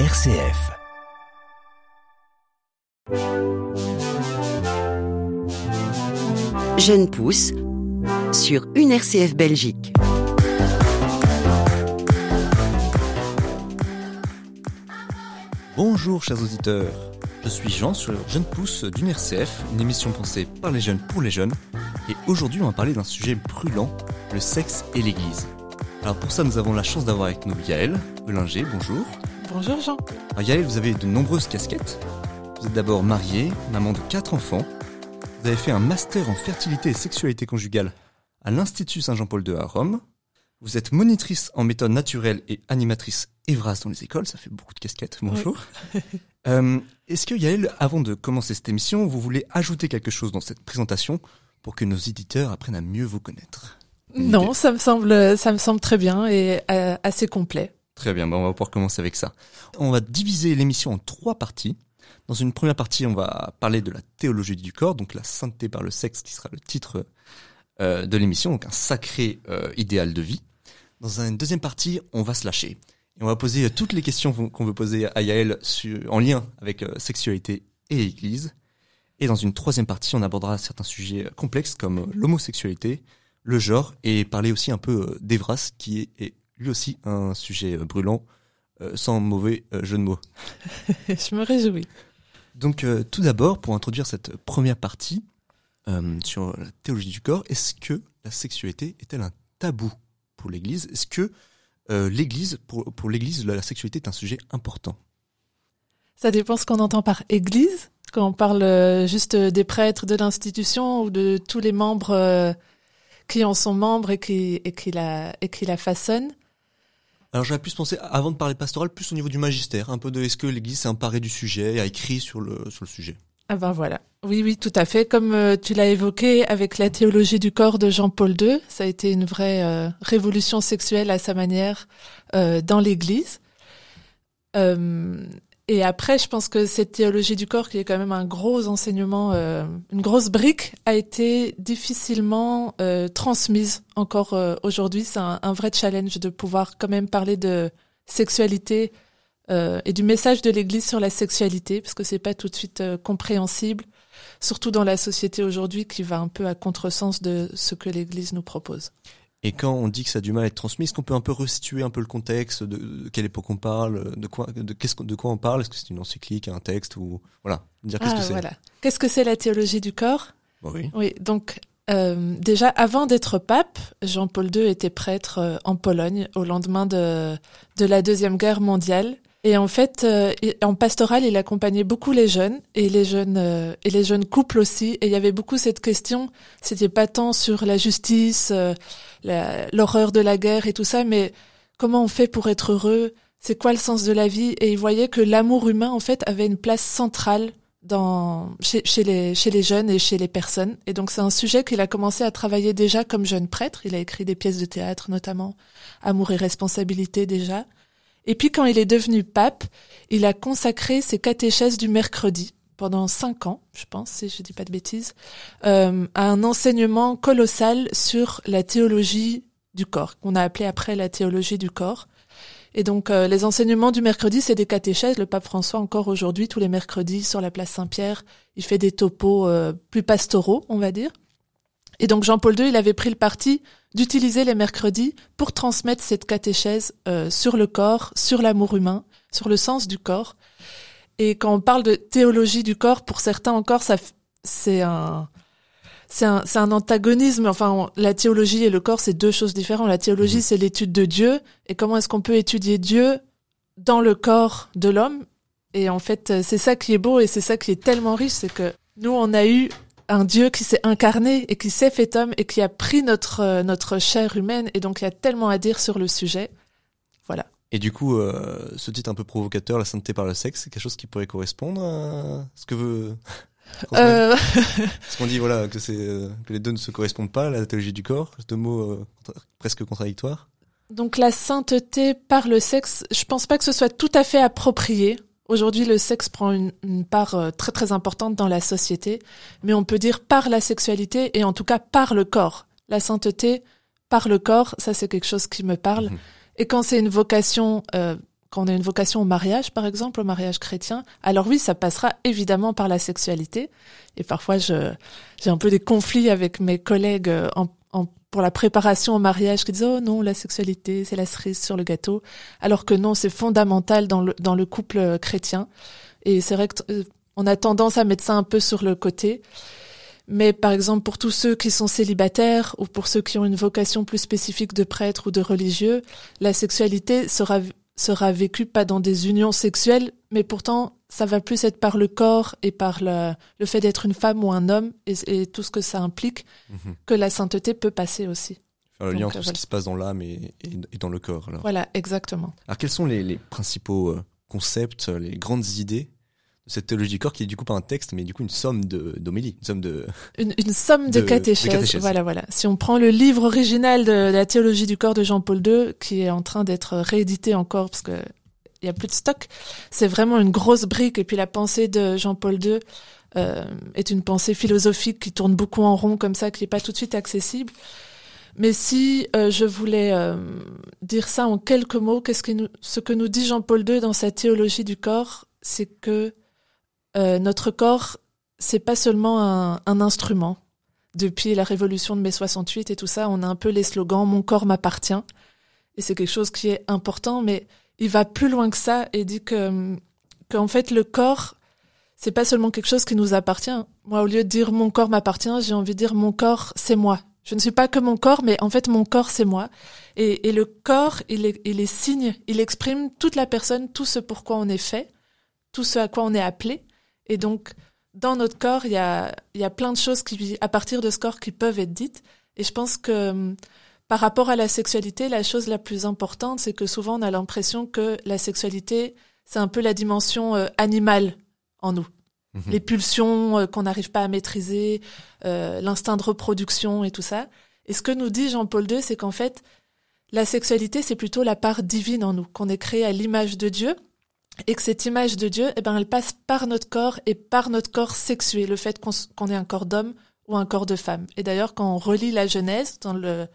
RCF. Jeune pousse sur une RCF Belgique. Bonjour chers auditeurs, je suis Jean sur Jeune Pousse d'une RCF, une émission pensée par les jeunes pour les jeunes. Et aujourd'hui on va parler d'un sujet brûlant, le sexe et l'église. Alors pour ça nous avons la chance d'avoir avec nous Yaël Belinger, bonjour. Bonjour Jean. Alors Yaël, vous avez de nombreuses casquettes. Vous êtes d'abord mariée, maman de quatre enfants. Vous avez fait un master en fertilité et sexualité conjugale à l'Institut Saint-Jean-Paul II à Rome. Vous êtes monitrice en méthode naturelle et animatrice Evras dans les écoles, ça fait beaucoup de casquettes. Bonjour. Euh, Est-ce que Yaël, avant de commencer cette émission, vous voulez ajouter quelque chose dans cette présentation pour que nos éditeurs apprennent à mieux vous connaître? Une Non, ça me semble, ça me semble très bien et euh, assez complet. Très bien, bah on va pouvoir commencer avec ça. On va diviser l'émission en trois parties. Dans une première partie, on va parler de la théologie du corps, donc la sainteté par le sexe, qui sera le titre euh, de l'émission, donc un sacré euh, idéal de vie. Dans une deuxième partie, on va se lâcher. Et on va poser toutes les questions qu'on veut poser à sur, en lien avec euh, sexualité et église. Et dans une troisième partie, on abordera certains sujets complexes comme l'homosexualité, le genre, et parler aussi un peu d'Evras, qui est lui aussi un sujet euh, brûlant, euh, sans mauvais euh, jeu de mots. Je me réjouis. Donc tout d'abord, pour introduire cette première partie sur la théologie du corps, est-ce que la sexualité est-elle un tabou pour l'Église? Est-ce que l'Église, pour, pour l'Église, la, sexualité est un sujet important? Ça dépend ce qu'on entend par église. Quand on parle juste des prêtres de l'institution ou de tous les membres qui en sont membres et qui, et qui, la, et qui la façonnent. Alors j'aurais pu se penser, avant de parler pastoral, plus au niveau du magistère, un peu de est-ce que l'Église s'est emparée du sujet, a écrit sur le, sur le sujet? Ah ben voilà. Oui, oui, tout à fait. Comme euh, tu l'as évoqué avec la théologie du corps de Jean-Paul II, ça a été une vraie euh, révolution sexuelle à sa manière euh, dans l'Église. Et après, je pense que cette théologie du corps, qui est quand même un gros enseignement, euh, une grosse brique, a été difficilement euh, transmise encore euh, aujourd'hui. C'est un, vrai challenge de pouvoir quand même parler de sexualité euh, et du message de l'Église sur la sexualité, parce que c'est pas tout de suite compréhensible, surtout dans la société aujourd'hui qui va un peu à contresens de ce que l'Église nous propose. Et quand on dit que ça a du mal à être transmis, est-ce qu'on peut un peu restituer un peu le contexte de, de quelle époque on parle, de quoi, de, qu'est-ce, de quoi on parle? Est-ce que c'est une encyclique, un texte ou voilà, dire qu'est-ce Ah, que c'est voilà. Qu'est-ce que c'est la théologie du corps? Bon, Oui. Oui, donc euh, déjà avant d'être pape, Jean-Paul II était prêtre euh, en Pologne au lendemain de, de la Deuxième Guerre mondiale. Et en fait, euh, en pastoral, il accompagnait beaucoup les jeunes et les jeunes euh, et les jeunes couples aussi. Et il y avait beaucoup cette question. C'était pas tant sur la justice, euh, l'horreur de la guerre et tout ça, mais comment on fait pour être heureux? C'est quoi le sens de la vie? Et il voyait que l'amour humain, en fait, avait une place centrale dans chez les chez les jeunes et chez les personnes. Et donc c'est un sujet qu'il a commencé à travailler déjà comme jeune prêtre. Il a écrit des pièces de théâtre notamment, Amour et responsabilité déjà. Et puis quand il est devenu pape, il a consacré ses catéchèses du mercredi pendant cinq ans, je pense, si je dis pas de bêtises, euh, à un enseignement colossal sur la théologie du corps, qu'on a appelé après la théologie du corps. Et donc euh, les enseignements du mercredi, c'est des catéchèses. Le pape François encore aujourd'hui, tous les mercredis sur la place Saint-Pierre, il fait des topos euh, plus pastoraux, on va dire. Et donc Jean-Paul II, il avait pris le parti d'utiliser les mercredis pour transmettre cette catéchèse euh, sur le corps, sur l'amour humain, sur le sens du corps. Et quand on parle de théologie du corps, pour certains encore, ça, c'est un, c'est un, c'est un antagonisme. Enfin, on- la théologie et le corps, c'est deux choses différentes. La théologie, c'est l'étude de Dieu. Et comment est-ce qu'on peut étudier Dieu dans le corps de l'homme? Et en fait, euh, c'est ça qui est beau et c'est ça qui est tellement riche, c'est que nous, on a eu un Dieu qui s'est incarné et qui s'est fait homme et qui a pris notre euh, notre chair humaine. Et donc, il y a tellement à dire sur le sujet. Voilà. Et du coup, euh, ce titre un peu provocateur, la sainteté par le sexe, c'est quelque chose qui pourrait correspondre à ce que veut. Euh, Parce qu'on dit voilà que c'est euh, que les deux ne se correspondent pas, la théologie du corps, deux mots euh, presque contradictoires. Donc la sainteté par le sexe, je pense pas que ce soit tout à fait approprié. Aujourd'hui, le sexe prend une, une part euh, très très importante dans la société, mais on peut dire par la sexualité et en tout cas par le corps. La sainteté par le corps, ça c'est quelque chose qui me parle. Mhm. Et quand c'est une vocation, euh, quand on a une vocation au mariage, par exemple, au mariage chrétien, alors oui, ça passera évidemment par la sexualité. Et parfois, j'ai un peu des conflits avec mes collègues euh, en, pour la préparation au mariage qui disent oh non, la sexualité, c'est la cerise sur le gâteau, alors que non, c'est fondamental dans le dans le couple euh, chrétien. Et c'est vrai qu'on a tendance à mettre ça un peu sur le côté. Mais par exemple, pour tous ceux qui sont célibataires ou pour ceux qui ont une vocation plus spécifique de prêtre ou de religieux, la sexualité sera sera vécue pas dans des unions sexuelles, mais pourtant ça va plus être par le corps et par le, le fait d'être une femme ou un homme et, et tout ce que ça implique Mhm. que la sainteté peut passer aussi. Faire le lien entre ce qui se passe dans l'âme et, et, et dans le corps. Alors, Voilà, exactement. alors quels sont les, les principaux euh, concepts, euh, les grandes idées de cette théologie du corps qui est du coup pas un texte, mais du coup une somme d'homélie, une somme de. Une, une somme de, De- de catéchèses. catéchèses. Voilà, voilà. Si on prend le livre original de, la théologie du corps de Jean-Paul II, qui est en train d'être réédité encore parce que il y a plus de stock, c'est vraiment une grosse brique. Et puis la pensée de Jean-Paul II euh, est une pensée philosophique qui tourne beaucoup en rond comme ça, qui est pas tout de suite accessible. Mais si euh, je voulais euh, dire ça en quelques mots, qu'est-ce que nous, ce que nous dit Jean-Paul II dans sa théologie du corps, c'est que notre corps, c'est pas seulement un, un instrument. Depuis la révolution de mai 68 et tout ça, on a un peu les slogans "Mon corps m'appartient" et c'est quelque chose qui est important, mais il va plus loin que ça et dit que qu'en fait le corps, c'est pas seulement quelque chose qui nous appartient. Moi, au lieu de dire "Mon corps m'appartient", j'ai envie de dire "Mon corps, c'est moi". Je ne suis pas que mon corps, mais en fait, mon corps, c'est moi. Et, et le corps, il est, il est signe, il exprime toute la personne, tout ce pourquoi on est fait, tout ce à quoi on est appelé. Et donc, dans notre corps, il y a, il y a plein de choses qui, à partir de ce corps, qui peuvent être dites. Et je pense que par rapport à la sexualité, la chose la plus importante, c'est que souvent on a l'impression que la sexualité, c'est un peu la dimension euh, animale en nous. Mhm. Les pulsions euh, qu'on n'arrive pas à maîtriser, euh, l'instinct de reproduction et tout ça. Et ce que nous dit Jean-Paul II, c'est qu'en fait, la sexualité, c'est plutôt la part divine en nous, qu'on est créé à l'image de Dieu, et que cette image de Dieu, eh ben, elle passe par notre corps et par notre corps sexué, le fait qu'on qu'on ait un corps d'homme ou un corps de femme. Et d'ailleurs, quand on relit la Genèse, dans le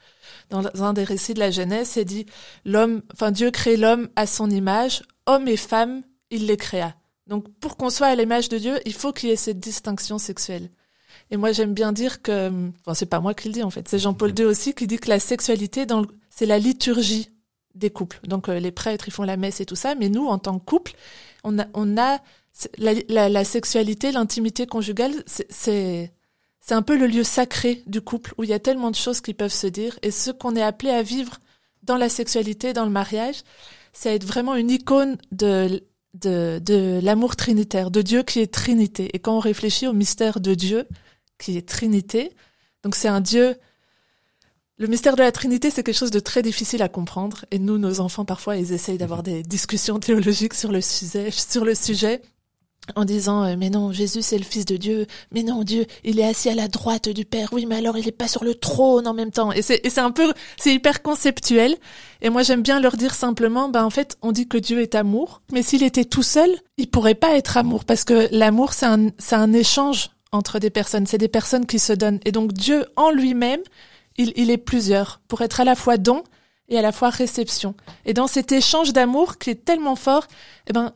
dans un des récits de la Genèse, c'est dit l'homme, enfin Dieu crée l'homme à son image, homme et femme, il les créa. Donc, pour qu'on soit à l'image de Dieu, il faut qu'il y ait cette distinction sexuelle. Et moi, j'aime bien dire que, enfin, c'est pas moi qui le dis en fait, c'est Jean-Paul II aussi qui dit que la sexualité, dans le- c'est la liturgie des couples. Donc, euh, les prêtres, ils font la messe et tout ça, mais nous, en tant que couple, on a, on a la, la, la sexualité, l'intimité conjugale, c'est, c'est, c'est un peu le lieu sacré du couple où il y a tellement de choses qui peuvent se dire. Et ce qu'on est appelé à vivre dans la sexualité, dans le mariage, c'est être vraiment une icône de, de, de l'amour trinitaire, de Dieu qui est Trinité. Et quand on réfléchit au mystère de Dieu, qui est Trinité, donc c'est un Dieu. Le mystère de la Trinité, c'est quelque chose de très difficile à comprendre. Et nous, nos enfants, parfois, ils essayent d'avoir des discussions théologiques sur le sujet, sur le sujet, en disant euh, mais non, Jésus c'est le Fils de Dieu, mais non, Dieu, il est assis à la droite du Père. Oui, mais alors il est pas sur le trône en même temps. Et c'est c'est un peu, c'est hyper conceptuel. Et moi, j'aime bien leur dire simplement, ben en fait, on dit que Dieu est amour, mais s'il était tout seul, il pourrait pas être amour parce que l'amour c'est un c'est un échange entre des personnes, c'est des personnes qui se donnent. Et donc Dieu en lui-même, il, il est plusieurs pour être à la fois don et à la fois réception. Et dans cet échange d'amour qui est tellement fort, eh ben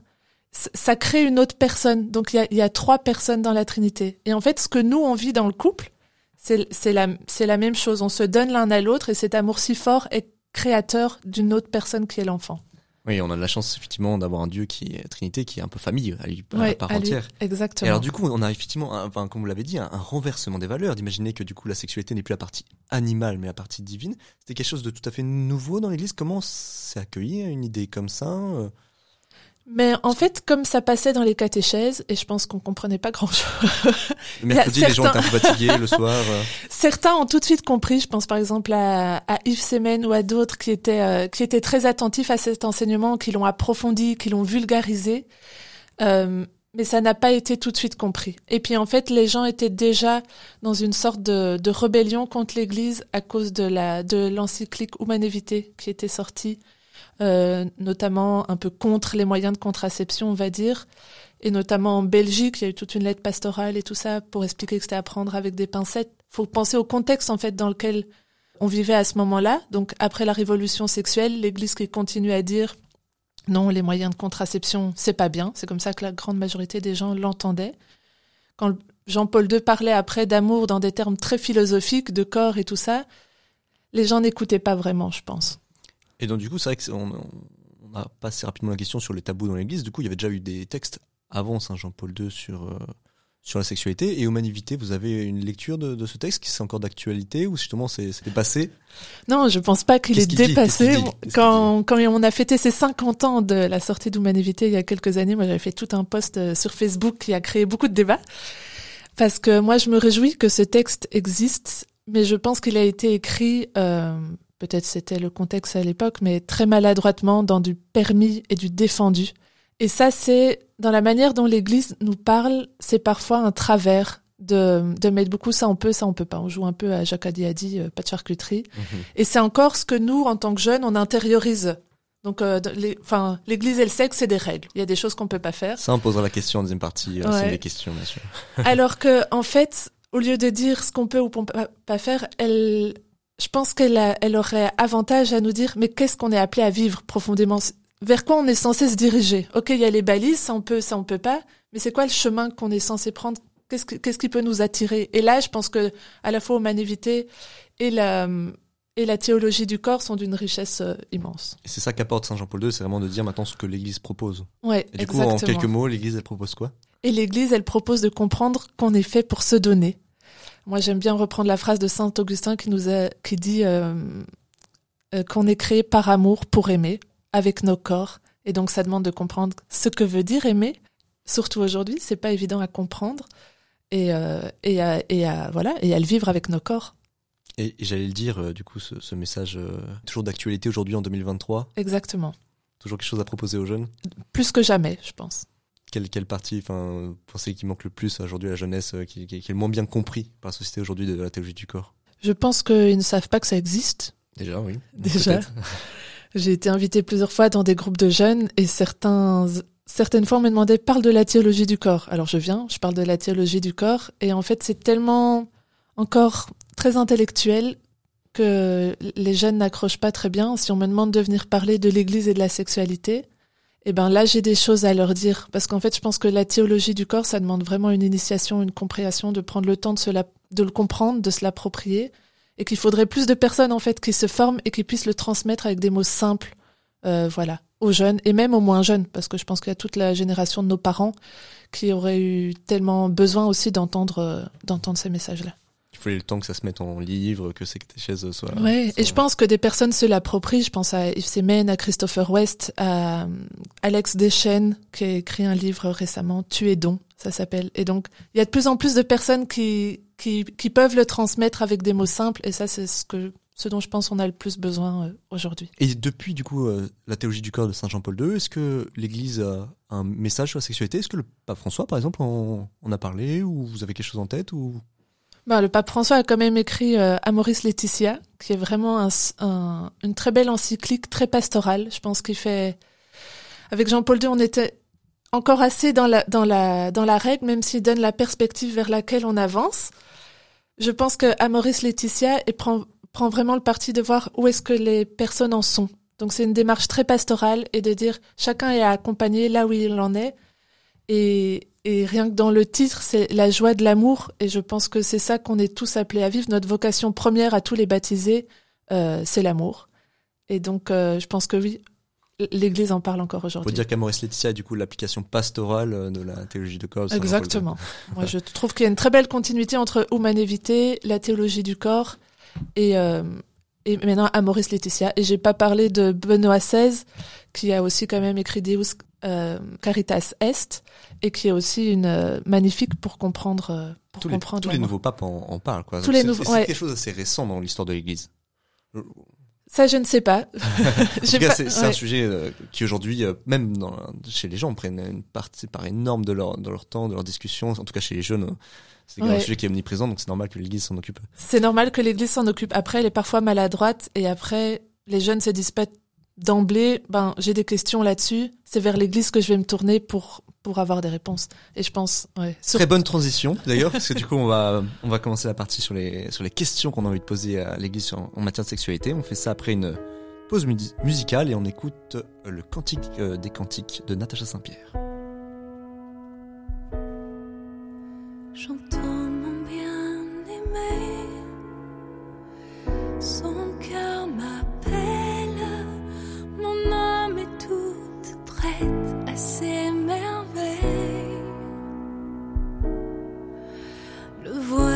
ça crée une autre personne. Donc il y a, il y a trois personnes dans la Trinité. Et en fait, ce que nous on vit dans le couple, c'est la même chose. On se donne l'un à l'autre et cet amour si fort est créateur d'une autre personne qui est l'enfant. Oui, on a de la chance effectivement d'avoir un Dieu qui est Trinité, qui est un peu famille à, lui, à Ouais, part à lui. entière. Exactement. Et alors du coup, on a effectivement, un- enfin, comme vous l'avez dit, un, un renversement des valeurs, d'imaginer que du coup la sexualité n'est plus la partie animale, mais la partie divine. C'était quelque chose de tout à fait nouveau dans l'Église. Comment c'est accueilli une idée comme ça euh? Mais en fait, comme ça passait dans les catéchèses, et je pense qu'on comprenait pas grand-chose, Le mercredi, a les gens étaient certains- un peu fatigués le soir. euh. Certains ont tout de suite compris. Je pense par exemple à, à Yves Semen ou à d'autres qui étaient euh, qui étaient très attentifs à cet enseignement, qui l'ont approfondi, qui l'ont vulgarisé. Euh, mais ça n'a pas été tout de suite compris. Et puis en fait, les gens étaient déjà dans une sorte de, de rébellion contre l'Église à cause de la de l'encyclique Humane Vitae qui était sortie, euh, notamment un peu contre les moyens de contraception, on va dire. Et notamment en Belgique, il y a eu toute une lettre pastorale et tout ça pour expliquer que c'était à prendre avec des pincettes. Faut penser au contexte en fait dans lequel on vivait à ce moment-là. Donc après la révolution sexuelle, l'Église qui continue à dire non, les moyens de contraception, c'est pas bien. C'est comme ça que la grande majorité des gens l'entendaient. Quand Jean-Paul II parlait après d'amour dans des termes très philosophiques, de corps et tout ça, les gens n'écoutaient pas vraiment, je pense. Et donc du coup, c'est vrai qu'on on a passé rapidement la question sur les tabous dans l'Église. Du coup, il y avait déjà eu des textes avant Saint Jean-Paul II sur euh, sur la sexualité et humanité. Vous avez une lecture de, de ce texte qui c'est encore d'actualité ou justement c'est dépassé Non, je pense pas qu'il est dépassé. Quand, quand on a fêté ses 50 ans de la sortie d'Humanité il y a quelques années, moi j'avais fait tout un post euh, sur Facebook qui a créé beaucoup de débats. Parce que moi je me réjouis que ce texte existe, mais je pense qu'il a été écrit, euh, peut-être c'était le contexte à l'époque, mais très maladroitement dans du permis et du défendu. Et ça, c'est dans la manière dont l'Église nous parle, c'est parfois un travers de, de mettre beaucoup ça on peut, ça on peut pas. On joue un peu à Jacques Adiadi, euh, pas de charcuterie. Et c'est encore ce que nous, en tant que jeunes, on intériorise. Donc, euh, les, enfin, l'Église et le sexe, c'est des règles. Il y a des choses qu'on peut pas faire. Ça, on posera la question en deuxième partie. euh, Ouais. C'est des questions, bien sûr. Alors que, en fait, au lieu de dire ce qu'on peut ou qu'on peut pas- pas faire, elle, je pense qu'elle elle aurait avantage à nous dire, mais qu'est-ce qu'on est appelé à vivre profondément? Vers quoi on est censé se diriger? Ok, il y a les balises, ça on peut, ça on peut pas, mais c'est quoi le chemin qu'on est censé prendre? Qu'est-ce que- qu'est-ce qui peut nous attirer? Et là, je pense que, à la fois humanité et la, et la théologie du corps sont d'une richesse euh, immense. Et c'est ça qu'apporte Saint Jean-Paul II, c'est vraiment de dire maintenant ce que l'Église propose. Ouais, Et du coup, en quelques mots, l'Église, elle propose quoi? Et l'Église, elle propose de comprendre qu'on est fait pour se donner. Moi, j'aime bien reprendre la phrase de Saint Augustin qui nous a, qui dit euh, euh, qu'on est créé par amour pour aimer, avec nos corps. Et donc, ça demande de comprendre ce que veut dire aimer. Surtout aujourd'hui, c'est pas évident à comprendre et euh, et à, et à voilà et à le vivre avec nos corps. Et, et j'allais le dire, euh, du coup, ce, ce message toujours d'actualité aujourd'hui en 2023, Exactement. toujours quelque chose à proposer aux jeunes? Plus que jamais, je pense. Quelle, quelle partie, enfin, pensez qu'il manque le plus aujourd'hui à la jeunesse, euh, qui, qui, qui est le moins bien compris par la société aujourd'hui de la théologie du corps? Je pense qu'ils ne savent pas que ça existe. Déjà, oui. Déjà. J'ai été invitée plusieurs fois dans des groupes de jeunes et certains, certaines fois on me demandait parle de la théologie du corps. Alors je viens, je parle de la théologie du corps et en fait c'est tellement encore très intellectuel que les jeunes n'accrochent pas très bien. Si on me demande de venir parler de l'église et de la sexualité, eh ben là j'ai des choses à leur dire. Parce qu'en fait je pense que la théologie du corps ça demande vraiment une initiation, une compréhension, de prendre le temps de le comprendre, de se l'approprier. Et qu'il faudrait plus de personnes en fait qui se forment et qui puissent le transmettre avec des mots simples, euh, voilà, aux jeunes et même aux moins jeunes, parce que je pense qu'il y a toute la génération de nos parents qui auraient eu tellement besoin aussi d'entendre euh, ces messages-là. Il faut le temps que ça se mette en livre, que ces catéchèses soient. Ouais, soient- et je pense que des personnes se l'approprient. Je pense à Yves Semen, à Christopher West, à euh, Alex Deschênes, qui a écrit un livre récemment, Tu es don, ça s'appelle. Et donc, il y a de plus en plus de personnes qui, qui, qui peuvent le transmettre avec des mots simples, et ça, c'est ce que, ce dont je pense on a le plus besoin euh, aujourd'hui. Et depuis, du coup, euh, la théologie du corps de Saint Jean-Paul II, est-ce que l'Église a un message sur la sexualité? Est-ce que le pape François, par exemple, en, en a parlé Ou vous avez quelque chose en tête ou... Ben, le pape François a quand même écrit euh, Amoris Laetitia, qui est vraiment un, un- une très belle encyclique, très pastorale. Je pense qu'il fait. Avec Jean-Paul II, on était encore assez dans la dans la dans la règle, même s'il donne la perspective vers laquelle on avance. Je pense que Amoris Laetitia et prend prend vraiment le parti de voir où est-ce que les personnes en sont. Donc c'est une démarche très pastorale et de dire chacun est accompagné là où il en est. Et, et rien que dans le titre, c'est la joie de l'amour. Et je pense que c'est ça qu'on est tous appelés à vivre. Notre vocation première à tous les baptisés, euh, c'est l'amour. Et donc, euh, je pense que oui, l'Église en parle encore On peut aujourd'hui. dire qu'Amoris Laetitia est du coup l'application pastorale euh, de la théologie du corps. Exactement. Moi, je trouve qu'il y a une très belle continuité entre humanité, la théologie du corps et, euh, et maintenant Amoris Laetitia. Et j'ai pas parlé de Benoît XVI, qui a aussi quand même écrit Deus euh, Caritas Est, et qui est aussi une euh, magnifique pour comprendre, euh, pour Tous les, comprendre tous les nouveaux papes en, en parlent. Quoi. Tous Donc les c'est- nouveaux- C'est ouais. quelque chose d'assez récent dans l'histoire de l'Église. Ça, je ne sais pas. c'est un sujet euh, qui aujourd'hui, euh, même dans, chez les gens, prennent une partie part énorme de leur, de leur temps, de leur discussion. En tout cas, chez les jeunes, euh, c'est un sujet qui est omniprésent, donc c'est normal que l'Église s'en occupe. C'est normal que l'Église s'en occupe. Après, elle est parfois maladroite et après, les jeunes se disent pas d'emblée, ben, j'ai des questions là-dessus. C'est vers l'Église que je vais me tourner pour, pour avoir des réponses. Et je pense, ouais. sur- Très bonne transition d'ailleurs, parce que du coup on va on va commencer la partie sur les sur les questions qu'on a envie de poser à l'Église en, en matière de sexualité. On fait ça après une pause musicale et on écoute le Cantique des Cantiques de Natacha Saint-Pierre.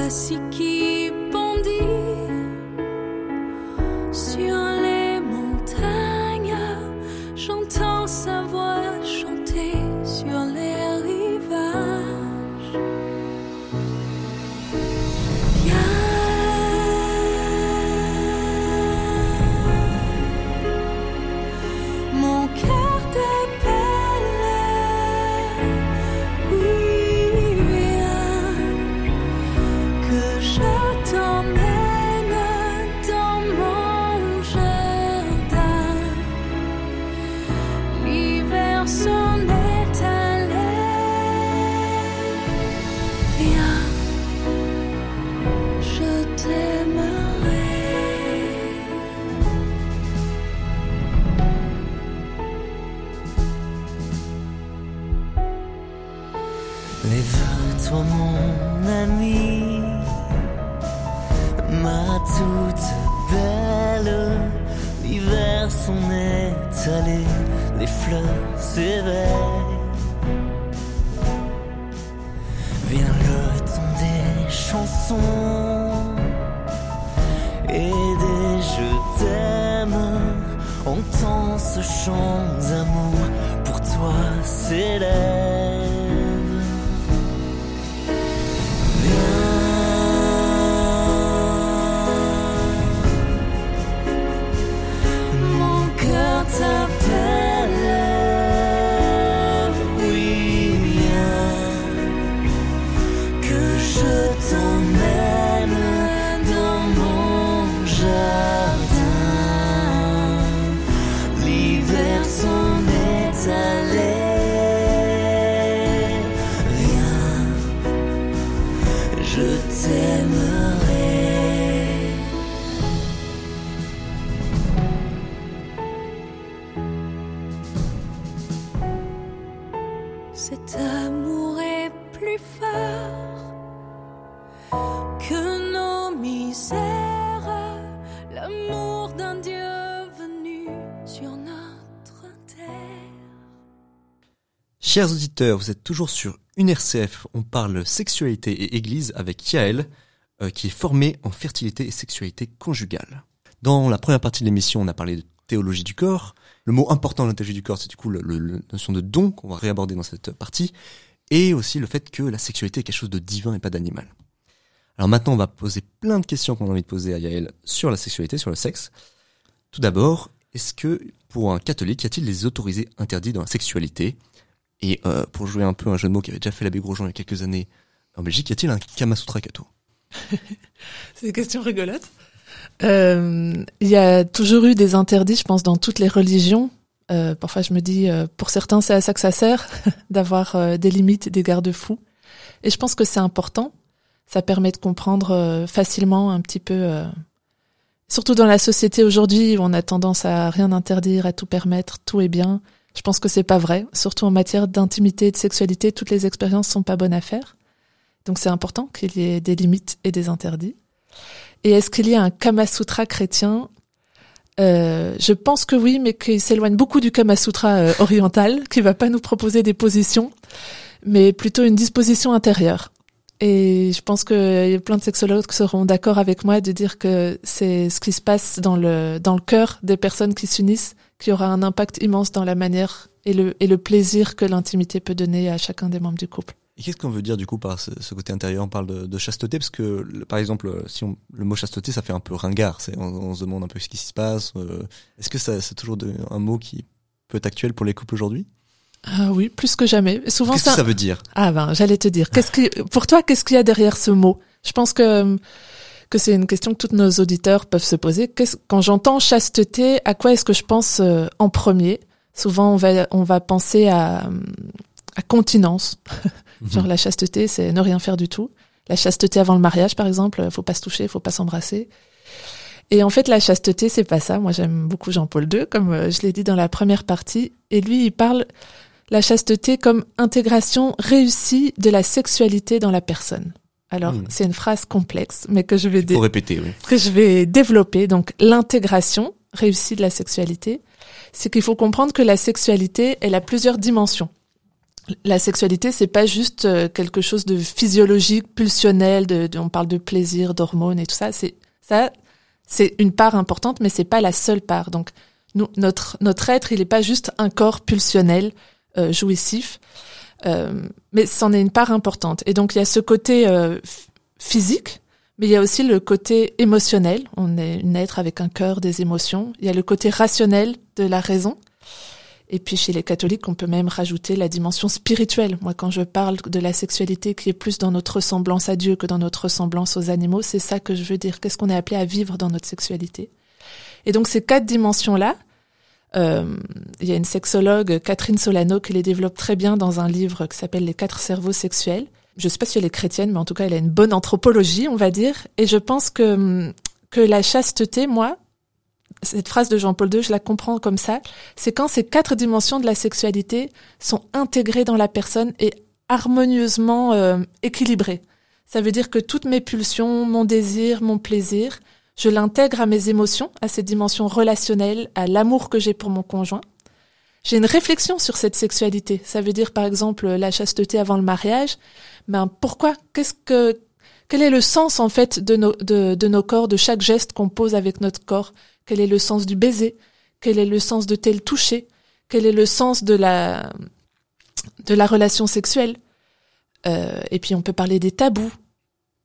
parece que Chers auditeurs, vous êtes toujours sur une RCF. On parle sexualité et église avec Yael, euh, qui est formée en fertilité et sexualité conjugale. Dans la première partie de l'émission, on a parlé de théologie du corps. Le mot important dans la du corps, c'est du coup la notion de don qu'on va réaborder dans cette partie, et aussi le fait que la sexualité est quelque chose de divin et pas d'animal. Alors maintenant, on va poser plein de questions qu'on a envie de poser à Yael sur la sexualité, sur le sexe. Tout d'abord, est-ce que pour un catholique, y a-t-il des autorisés interdits dans la sexualité? Et euh, pour jouer un peu un jeu de mots qui avait déjà fait l'abbé Grosjean il y a quelques années en Belgique, y a-t-il un Kamasutra Kato C'est une question rigolote. Euh, il y a toujours eu des interdits, je pense, dans toutes les religions. Euh, parfois, je me dis, euh, pour certains, c'est à ça que ça sert, d'avoir euh, des limites, des garde-fous. Et je pense que c'est important. Ça permet de comprendre facilement un petit peu, surtout dans la société aujourd'hui où on a tendance à rien interdire, à tout permettre, tout est bien. Je pense que c'est pas vrai. Surtout en matière d'intimité et de sexualité, toutes les expériences sont pas bonnes à faire. Donc c'est important qu'il y ait des limites et des interdits. Et est-ce qu'il y a un Kama Sutra chrétien? Euh, Je pense que oui, mais qu'il s'éloigne beaucoup du Kama Sutra euh, oriental, qui va pas nous proposer des positions, mais plutôt une disposition intérieure. Et je pense a plein de sexologues qui seront d'accord avec moi de dire que c'est ce qui se passe dans le dans le cœur des personnes qui s'unissent qui aura un impact immense dans la manière et le, et le plaisir que l'intimité peut donner à chacun des membres du couple. Et qu'est-ce qu'on veut dire du coup par ce, côté intérieur? On parle de, de, chasteté parce que, par exemple, si on, le mot chasteté, ça fait un peu ringard. C'est, on, se demande un peu ce qui se passe. Euh, est-ce que c'est toujours de, un mot qui peut être actuel pour les couples aujourd'hui? Ah oui, plus que jamais. Souvent, qu'est-ce que ça veut dire? Ah ben, j'allais te dire. Qu'est-ce que, pour toi, qu'est-ce qu'il y a derrière ce mot? Je pense que que c'est une question que tous nos auditeurs peuvent se poser. Quand j'entends chasteté, à quoi est-ce que je pense euh, en premier? Souvent, on va, on va penser à, à continence. Mhm. Genre la chasteté, c'est ne rien faire du tout. La chasteté avant le mariage, par exemple, faut pas se toucher, faut pas s'embrasser. Et en fait, la chasteté, c'est pas ça. Moi, j'aime beaucoup Jean-Paul II, comme euh, je l'ai dit dans la première partie. Et lui, il parle la chasteté comme intégration réussie de la sexualité dans la personne. Alors, Hmm. c'est une phrase complexe, mais que je vais faut répéter, oui. que je vais développer. Donc, l'intégration réussie de la sexualité, c'est qu'il faut comprendre que la sexualité, elle a plusieurs dimensions. La sexualité, c'est pas juste euh, quelque chose de physiologique, pulsionnel, de, de- on parle de plaisir, d'hormones et tout ça. C'est ça, c'est une part importante, mais c'est pas la seule part. Donc, nous, notre notre être, il est pas juste un corps pulsionnel, euh, jouissif, mais c'en est une part importante. Et donc, il y a ce côté euh, ph- physique, mais il y a aussi le côté émotionnel. On est un être avec un cœur, des émotions. Il y a le côté rationnel de la raison. Et puis chez les catholiques, on peut même rajouter la dimension spirituelle. Moi, quand je parle de la sexualité qui est plus dans notre ressemblance à Dieu que dans notre ressemblance aux animaux, c'est ça que je veux dire. Qu'est-ce qu'on est appelé à vivre dans notre sexualité? Et donc ces quatre dimensions-là, euh, il y a une sexologue, Catherine Solano, qui les développe très bien dans un livre qui s'appelle Les quatre cerveaux sexuels. Je sais pas si elle est chrétienne, mais en tout cas, elle a une bonne anthropologie, on va dire. Et je pense que, que la chasteté, moi, cette phrase de Jean-Paul II, je la comprends comme ça, c'est quand ces quatre dimensions de la sexualité sont intégrées dans la personne et harmonieusement euh, équilibrées. Ça veut dire que toutes mes pulsions, mon désir, mon plaisir, je l'intègre à mes émotions, à ces dimensions relationnelles, à l'amour que j'ai pour mon conjoint. J'ai une réflexion sur cette sexualité. Ça veut dire, par exemple, la chasteté avant le mariage. Ben, pourquoi? Qu'est-ce que, quel est le sens, en fait, de nos, nos corps, de chaque geste qu'on pose avec notre corps? Quel est le sens du baiser? Quel est le sens de tel toucher? Quel est le sens de la, de la relation sexuelle? Euh, et puis, on peut parler des tabous.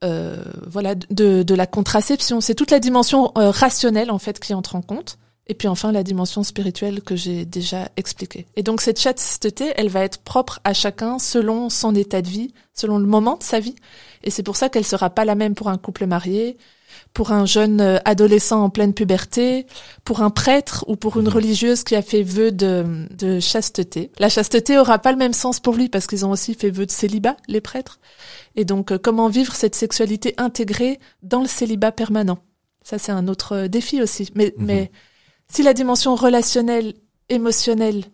Euh, voilà, de, de la contraception. C'est toute la dimension euh, rationnelle, en fait, qui entre en compte. Et puis enfin la dimension spirituelle que j'ai déjà expliquée. Et donc cette chasteté, elle va être propre à chacun selon son état de vie, selon le moment de sa vie. Et c'est pour ça qu'elle sera pas la même pour un couple marié, pour un jeune euh, adolescent en pleine puberté, pour un prêtre ou pour une Mhm. religieuse qui a fait vœu de, de chasteté. La chasteté aura pas le même sens pour lui parce qu'ils ont aussi fait vœu de célibat, les prêtres. Et donc euh, comment vivre cette sexualité intégrée dans le célibat permanent? Ça c'est un autre euh, défi aussi. Mais, Mhm. mais si la dimension relationnelle, émotionnelle,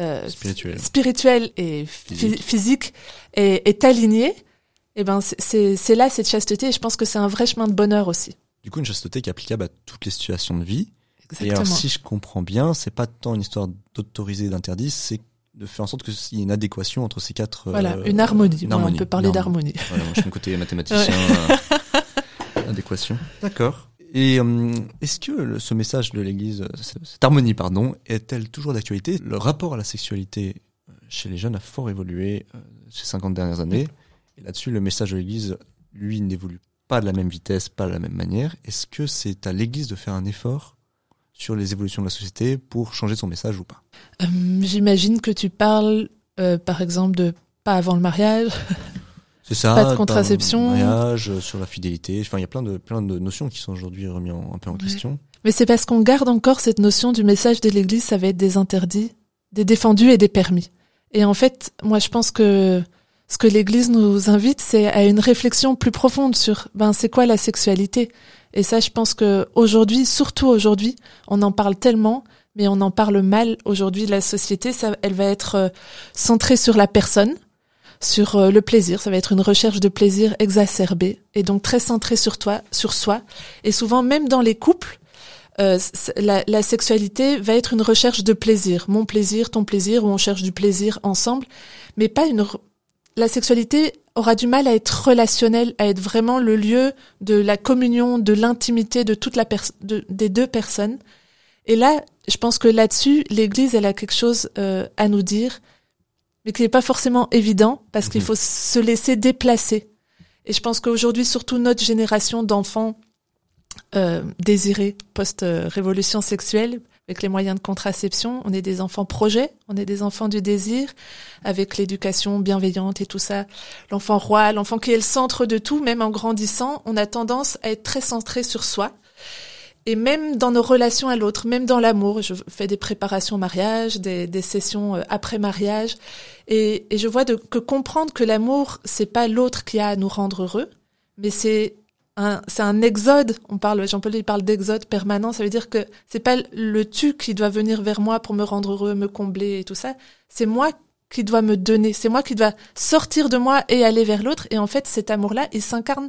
euh, Spirituelle. spirituelle et phy- Physique. physique est, est alignée, eh ben c'est- là cette chasteté. Et je pense que c'est un vrai chemin de bonheur aussi. Du coup, une chasteté qui est applicable à toutes les situations de vie. Et Exactement. alors, si je comprends bien, c'est pas tant une histoire d'autoriser et d'interdire, c'est de faire en sorte qu'il y ait une adéquation entre ces quatre. euh, voilà, une harmonie. une harmonie, on peut parler d'harmonie. Voilà, moi, je suis mon côté mathématicien. euh, adéquation. D'accord. Et euh, est-ce que le- ce message de l'Église, euh, cette harmonie, pardon, est-elle toujours d'actualité? Le rapport à la sexualité euh, chez les jeunes a fort évolué euh, ces 50 dernières années. Et là-dessus, le message de l'Église, lui, n'évolue pas de la même vitesse, pas de la même manière. Est-ce que c'est à l'Église de faire un effort sur les évolutions de la société pour changer son message ou pas? Euh, J'imagine que tu parles, euh, par exemple, de pas avant le mariage. C'est ça. Pas de contraception. mariage, euh, sur la fidélité. Enfin, il y a plein de plein de notions qui sont aujourd'hui remises un peu en Ouais. question. Mais c'est parce qu'on garde encore cette notion du message de l'Église, ça va être des interdits, des défendus et des permis. Et en fait, moi je pense que ce que l'Église nous invite, c'est à une réflexion plus profonde sur ben c'est quoi la sexualité. Et ça, je pense que aujourd'hui, surtout aujourd'hui, on en parle tellement, mais on en parle mal aujourd'hui. La société, ça, elle va être euh, centrée sur la personne, sur euh, le plaisir. Ça va être une recherche de plaisir exacerbée et donc très centrée sur toi, sur soi. Et souvent, même dans les couples, euh, la, la sexualité va être une recherche de plaisir, mon plaisir, ton plaisir, où on cherche du plaisir ensemble, mais pas une. La sexualité aura du mal à être relationnelle, à être vraiment le lieu de la communion, de l'intimité de toute la de, des deux personnes. Et là, je pense que là-dessus, l'Église, elle a quelque chose euh, à nous dire, mais qui n'est pas forcément évident parce qu'il Mhm. faut se laisser déplacer. Et je pense qu'aujourd'hui, surtout notre génération d'enfants euh, désirés post-révolution sexuelle, avec les moyens de contraception, on est des enfants projets, on est des enfants du désir, avec l'éducation bienveillante et tout ça. L'enfant roi, l'enfant qui est le centre de tout, même en grandissant, on a tendance à être très centré sur soi. Et même dans nos relations à l'autre, même dans l'amour, je fais des préparations au mariage, des, sessions euh, après mariage, et, je vois de, que comprendre que l'amour, c'est pas l'autre qui a à nous rendre heureux, mais c'est c'est un exode. On parle, Jean-Paul, il parle d'exode permanent. Ça veut dire que c'est pas le tu qui doit venir vers moi pour me rendre heureux, me combler et tout ça. C'est moi qui dois me donner. C'est moi qui dois sortir de moi et aller vers l'autre. Et en fait, cet amour-là, il s'incarne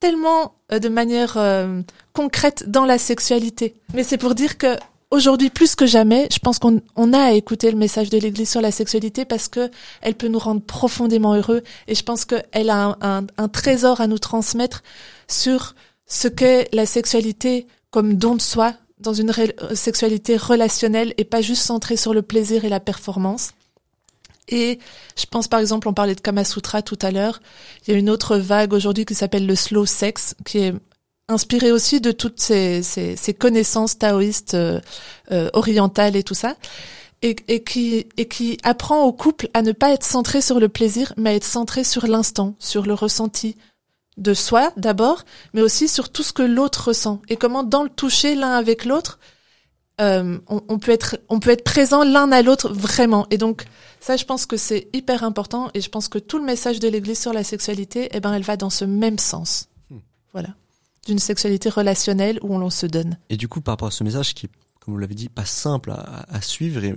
tellement euh, de manière euh, concrète dans la sexualité. Mais c'est pour dire que aujourd'hui plus que jamais, je pense qu'on on a à écouter le message de l'Église sur la sexualité parce que elle peut nous rendre profondément heureux et je pense qu'elle a un, un, trésor à nous transmettre sur ce qu'est la sexualité comme don de soi dans une sexualité relationnelle et pas juste centrée sur le plaisir et la performance. Et je pense par exemple, on parlait de Kama Sutra tout à l'heure, il y a une autre vague aujourd'hui qui s'appelle le slow sex, qui est inspiré aussi de toutes ces connaissances taoïstes euh, euh, orientales et tout ça, et, et, qui, et qui apprend au couple à ne pas être centré sur le plaisir, mais à être centré sur l'instant, sur le ressenti de soi d'abord, mais aussi sur tout ce que l'autre ressent, et comment dans le toucher l'un avec l'autre, euh, on, on, peut être, on peut être présent l'un à l'autre vraiment. Et donc ça, je pense que c'est hyper important, et je pense que tout le message de l'Église sur la sexualité, eh ben, elle va dans ce même sens. Hmm. Voilà d'une sexualité relationnelle où on se donne. Et du coup, par rapport à ce message qui comme vous l'avez dit, pas simple à, à, suivre, et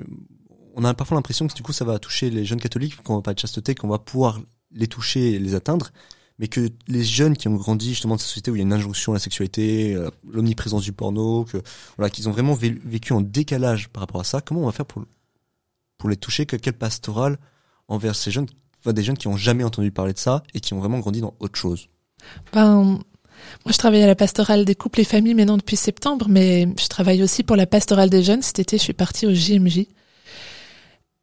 on a parfois l'impression que du coup ça va toucher les jeunes catholiques, qu'on va pas de chasteté, qu'on va pouvoir les toucher et les atteindre, mais que les jeunes qui ont grandi justement dans cette société où il y a une injonction à la sexualité, euh, l'omniprésence du porno, que voilà, qu'ils ont vraiment vécu en décalage par rapport à ça, comment on va faire pour pour les toucher? Que quelle pastorale envers ces jeunes, enfin, des jeunes qui ont jamais entendu parler de ça et qui ont vraiment grandi dans autre chose? Ben moi, je travaille à la pastorale des couples et familles maintenant depuis septembre, mais je travaille aussi pour la pastorale des jeunes. Cet été, je suis partie au JMJ.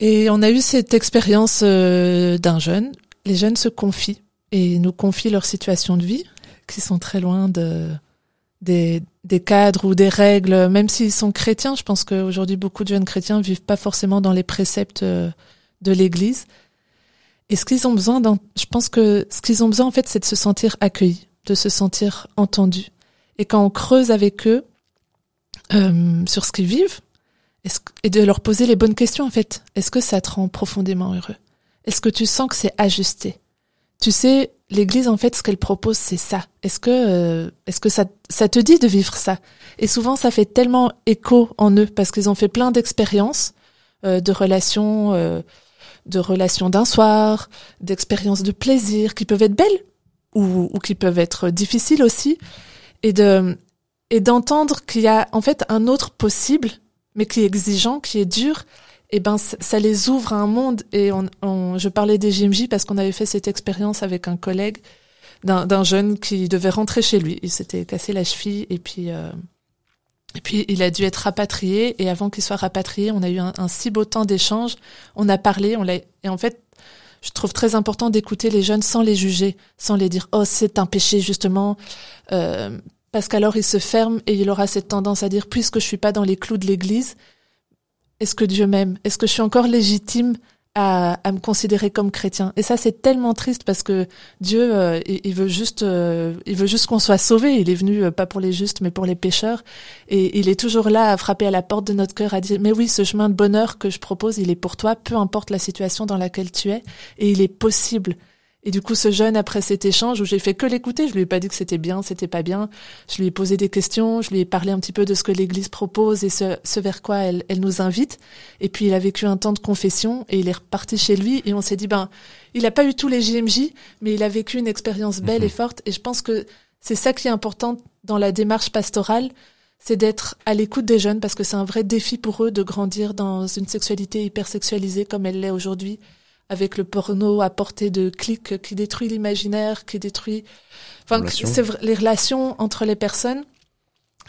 Et on a eu cette expérience euh, d'un jeune. Les jeunes se confient et nous confient leur situation de vie, qui sont très loin de des, des cadres ou des règles, même s'ils sont chrétiens. Je pense qu'aujourd'hui, beaucoup de jeunes chrétiens vivent pas forcément dans les préceptes euh, de l'Église. Et ce qu'ils ont besoin, je pense que ce qu'ils ont besoin, en fait, c'est de se sentir accueillis de se sentir entendu. Et quand on creuse avec eux euh, sur ce qu'ils vivent, et de leur poser les bonnes questions en fait, est-ce que ça te rend profondément heureux? Est-ce que tu sens que c'est ajusté? Tu sais, l'Église en fait, ce qu'elle propose, c'est ça. Est-ce que, euh, est-ce que ça, ça te dit de vivre ça? Et souvent, ça fait tellement écho en eux parce qu'ils ont fait plein d'expériences, euh, de relations, euh, de relations d'un soir, d'expériences de plaisir qui peuvent être belles, ou, ou qui peuvent être difficiles aussi, et de et d'entendre qu'il y a en fait un autre possible, mais qui est exigeant, qui est dur, et ben ça les ouvre à un monde. Et on, on je parlais des JMJ parce qu'on avait fait cette expérience avec un collègue d'un jeune qui devait rentrer chez lui. Il s'était cassé la cheville et puis euh, et puis il a dû être rapatrié. Et avant qu'il soit rapatrié, on a eu un, un si beau temps d'échange. On a parlé, on l'a et en fait je trouve très important d'écouter les jeunes sans les juger, sans les dire oh c'est un péché justement, euh, parce qu'alors il se ferme et il aura cette tendance à dire puisque je suis pas dans les clous de l'Église, est-ce que Dieu m'aime? Est-ce que je suis encore légitime à, à, me considérer comme chrétien? Et ça, c'est tellement triste parce que Dieu, euh, il, veut juste, euh, il veut juste qu'on soit sauvé. Il est venu euh, pas pour les justes, mais pour les pécheurs. Et il est toujours là à frapper à la porte de notre cœur, à dire mais oui, ce chemin de bonheur que je propose, il est pour toi, peu importe la situation dans laquelle tu es, et il est possible. Et du coup, ce jeune, après cet échange où j'ai fait que l'écouter, je lui ai pas dit que c'était bien, c'était pas bien. Je lui ai posé des questions, je lui ai parlé un petit peu de ce que l'Église propose et ce, ce vers quoi elle, elle nous invite. Et puis, il a vécu un temps de confession et il est reparti chez lui et on s'est dit, ben, il a pas eu tous les JMJ, mais il a vécu une expérience belle et mhm. forte. Et je pense que c'est ça qui est important dans la démarche pastorale, c'est d'être à l'écoute des jeunes parce que c'est un vrai défi pour eux de grandir dans une sexualité hyper sexualisée comme elle l'est aujourd'hui avec le porno à portée de clics qui détruit l'imaginaire, qui détruit, enfin, c'est les relations entre les personnes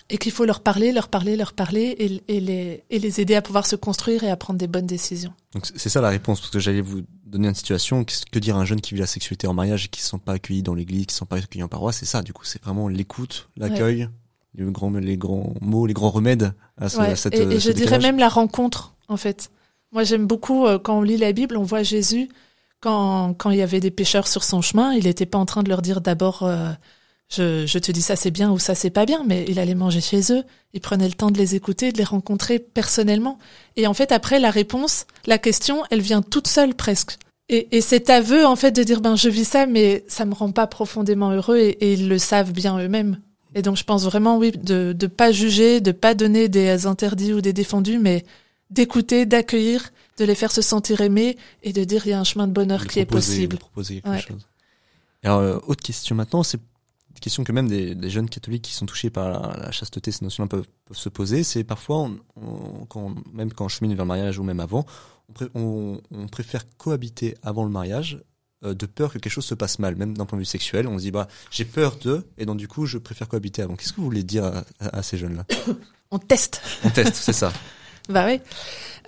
et qu'il faut leur parler, leur parler, leur parler et, et, les, et les aider à pouvoir se construire et à prendre des bonnes décisions. Donc c'est ça la réponse, parce que j'allais vous donner une situation, que dire un jeune qui vit la sexualité en mariage et qui ne sont pas accueillis dans l'église, qui ne sont pas accueillis en paroisse, c'est ça, du coup, c'est vraiment l'écoute, l'accueil, les, grands, les grands mots, les grands remèdes à, ce, à cette Et, et je dirais même la rencontre, en fait. Moi, j'aime beaucoup euh, quand on lit la Bible, on voit Jésus quand quand il y avait des pécheurs sur son chemin, il n'était pas en train de leur dire d'abord euh, je, je te dis ça c'est bien ou ça c'est pas bien, mais il allait manger chez eux, il prenait le temps de les écouter, de les rencontrer personnellement. Et en fait, après la réponse, la question, elle vient toute seule presque. Et, et cet aveu, en fait, de dire ben je vis ça, mais ça me rend pas profondément heureux, et, et ils le savent bien eux-mêmes. Et donc je pense vraiment oui de de pas juger, de pas donner des interdits ou des défendus, mais d'écouter, d'accueillir, de les faire se sentir aimés et de dire il y a un chemin de bonheur de qui est possible. de proposer quelque Ouais. chose. Alors, euh, autre question maintenant, c'est une question que même des, des jeunes catholiques qui sont touchés par la, la chasteté, ces notions-là peuvent, peuvent se poser. C'est parfois, on, on- quand, même quand on chemine vers le mariage ou même avant, on, pré- on- on préfère cohabiter avant le mariage euh, de peur que quelque chose se passe mal, même d'un point de vue sexuel. On se dit, bah, j'ai peur de, et donc du coup, je préfère cohabiter avant. Qu'est-ce que vous voulez dire à, à- à ces jeunes-là? On teste. On teste, c'est ça. Bah oui.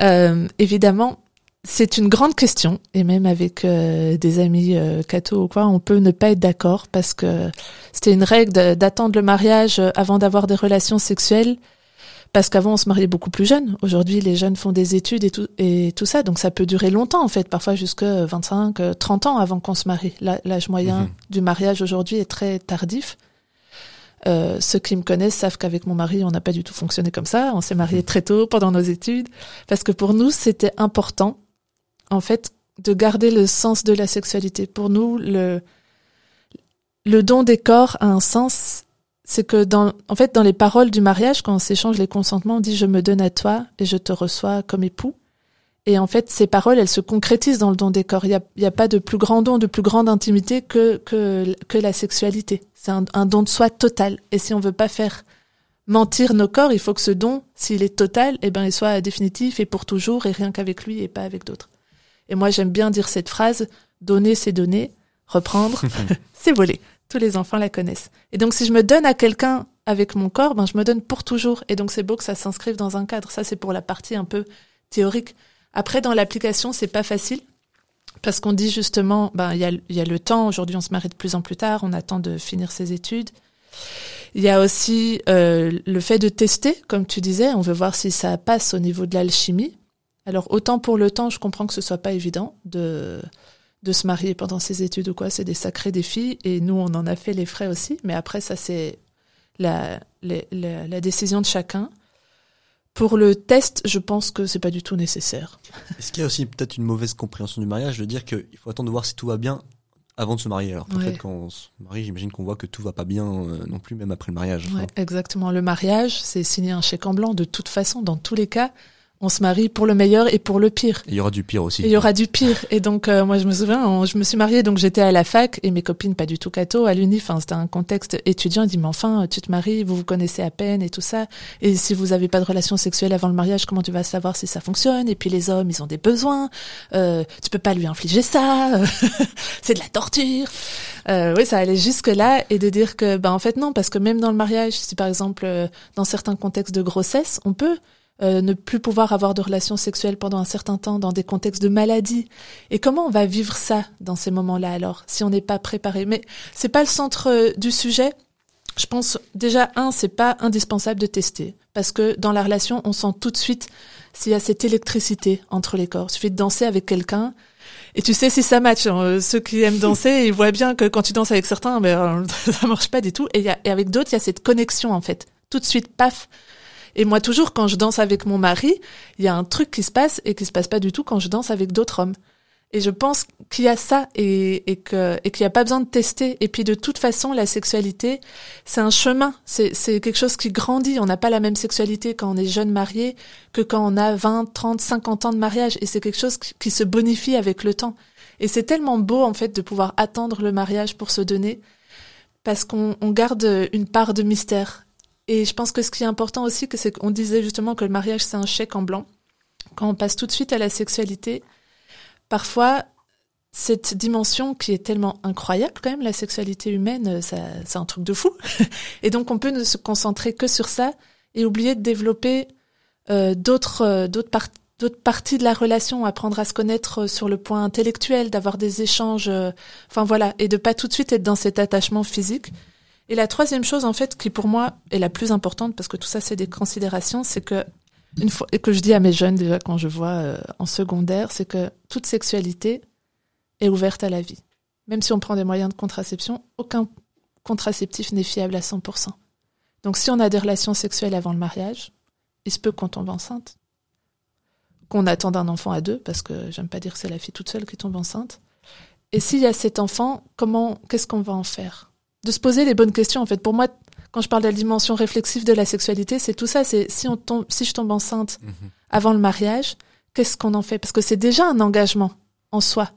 Euh, évidemment, c'est une grande question et même avec euh, des amis euh, cathos ou quoi, on peut ne pas être d'accord parce que c'était une règle d'attendre le mariage euh, avant d'avoir des relations sexuelles. Parce qu'avant, on se mariait beaucoup plus jeune. Aujourd'hui, les jeunes font des études et tout, et tout ça. Donc, ça peut durer longtemps, en fait. Parfois jusqu'à 25, euh, 30 ans avant qu'on se marie. L'âge moyen Mhm. du mariage aujourd'hui est très tardif. Euh, ceux qui me connaissent savent qu'avec mon mari, on n'a pas du tout fonctionné comme ça. On s'est mariés très tôt pendant nos études. Parce que pour nous, c'était important, en fait, de garder le sens de la sexualité. Pour nous, le, le don des corps a un sens. C'est que dans, en fait, dans les paroles du mariage, quand on s'échange les consentements, on dit je me donne à toi et je te reçois comme époux. Et en fait, ces paroles, elles se concrétisent dans le don des corps. Il n'y a, a pas de plus grand don, de plus grande intimité que, que, que la sexualité. C'est un, un don de soi total. Et si on veut pas faire mentir nos corps, il faut que ce don, s'il est total, eh ben, il soit définitif et pour toujours et rien qu'avec lui et pas avec d'autres. Et moi, j'aime bien dire cette phrase, donner, c'est donner, reprendre, c'est voler. Tous les enfants la connaissent. Et donc, si je me donne à quelqu'un avec mon corps, ben, je me donne pour toujours. Et donc, c'est beau que ça s'inscrive dans un cadre. Ça, c'est pour la partie un peu théorique. Après, dans l'application, c'est pas facile. Parce qu'on dit justement, ben, il y a, le temps. Aujourd'hui, on se marie de plus en plus tard. On attend de finir ses études. Il y a aussi euh, le fait de tester, comme tu disais. On veut voir si ça passe au niveau de l'alchimie. Alors, autant pour le temps, je comprends que ce soit pas évident de, de se marier pendant ses études ou quoi. C'est des sacrés défis. Et nous, on en a fait les frais aussi. Mais après, ça, c'est la décision de chacun. Pour le test, je pense que c'est pas du tout nécessaire. Est-ce qu'il y a aussi peut-être une mauvaise compréhension du mariage de dire qu'il faut attendre de voir si tout va bien avant de se marier? Alors qu'en Ouais. fait, quand on se marie, j'imagine qu'on voit que tout va pas bien euh, non plus, même après le mariage. Ouais, exactement. Le mariage, c'est signer un chèque en blanc. De toute façon, dans tous les cas, on se marie pour le meilleur et pour le pire. Et il y aura du pire aussi. Et il y aura du pire. Et donc, euh, moi, je me souviens, on- je me suis mariée, donc j'étais à la fac, et mes copines, pas du tout catho, à l'uni, enfin, c'était un contexte étudiant, ils disent, mais enfin, tu te maries, vous vous connaissez à peine, et tout ça. Et si vous avez pas de relation sexuelle avant le mariage, comment tu vas savoir si ça fonctionne? Et puis les hommes, ils ont des besoins, euh, tu peux pas lui infliger ça, c'est de la torture. Euh, oui, ça allait jusque là, et de dire que, ben, en fait, non, parce que même dans le mariage, si par exemple, euh, dans certains contextes de grossesse, on peut euh, ne plus pouvoir avoir de relations sexuelles pendant un certain temps dans des contextes de maladie. Et comment on va vivre ça dans ces moments-là alors, si on n'est pas préparé? Mais c'est pas le centre euh, du sujet. Je pense déjà un, c'est pas indispensable de tester parce que dans la relation, on sent tout de suite s'il y a cette électricité entre les corps. Il suffit de danser avec quelqu'un. Et tu sais si ça match. hein. Euh, Ceux qui aiment danser, ils voient bien que quand tu danses avec certains, ben, ça marche pas du tout. Et, et avec d'autres, il y a cette connexion en fait. Tout de suite, paf, et moi, toujours, quand je danse avec mon mari, il y a un truc qui se passe et qui se passe pas du tout quand je danse avec d'autres hommes. Et je pense qu'il y a ça et, et que et qu'il n'y a pas besoin de tester. Et puis de toute façon, la sexualité, c'est un chemin. C'est c'est quelque chose qui grandit. On n'a pas la même sexualité quand on est jeune marié que quand on a 20, 30, 50 ans de mariage. Et c'est quelque chose qui, se bonifie avec le temps. Et c'est tellement beau en fait de pouvoir attendre le mariage pour se donner parce qu'on on garde une part de mystère. Et je pense que ce qui est important aussi, c'est qu'on disait justement que le mariage c'est un chèque en blanc. Quand on passe tout de suite à la sexualité, parfois cette dimension qui est tellement incroyable quand même, la sexualité humaine, ça, c'est un truc de fou. et donc on peut ne se concentrer que sur ça et oublier de développer euh, d'autres euh, d'autres parties de la relation, apprendre à se connaître sur le point intellectuel, d'avoir des échanges, euh, enfin voilà, et de pas tout de suite être dans cet attachement physique. Et la troisième chose, en fait, qui pour moi est la plus importante, parce que tout ça c'est des considérations, c'est que une fois et que je dis à mes jeunes déjà quand je vois euh, en secondaire, c'est que toute sexualité est ouverte à la vie. Même si on prend des moyens de contraception, aucun contraceptif n'est fiable à 100%. Donc si on a des relations sexuelles avant le mariage, il se peut qu'on tombe enceinte, qu'on attend d'un enfant à deux, parce que j'aime pas dire que c'est la fille toute seule qui tombe enceinte. Et s'il y a cet enfant, comment, qu'est-ce qu'on va en faire? De se poser les bonnes questions. En fait, pour moi, quand je parle de la dimension réflexive de la sexualité, c'est tout ça. C'est si on tombe, si je tombe enceinte Mhm. avant le mariage, qu'est-ce qu'on en fait? Parce que c'est déjà un engagement en soi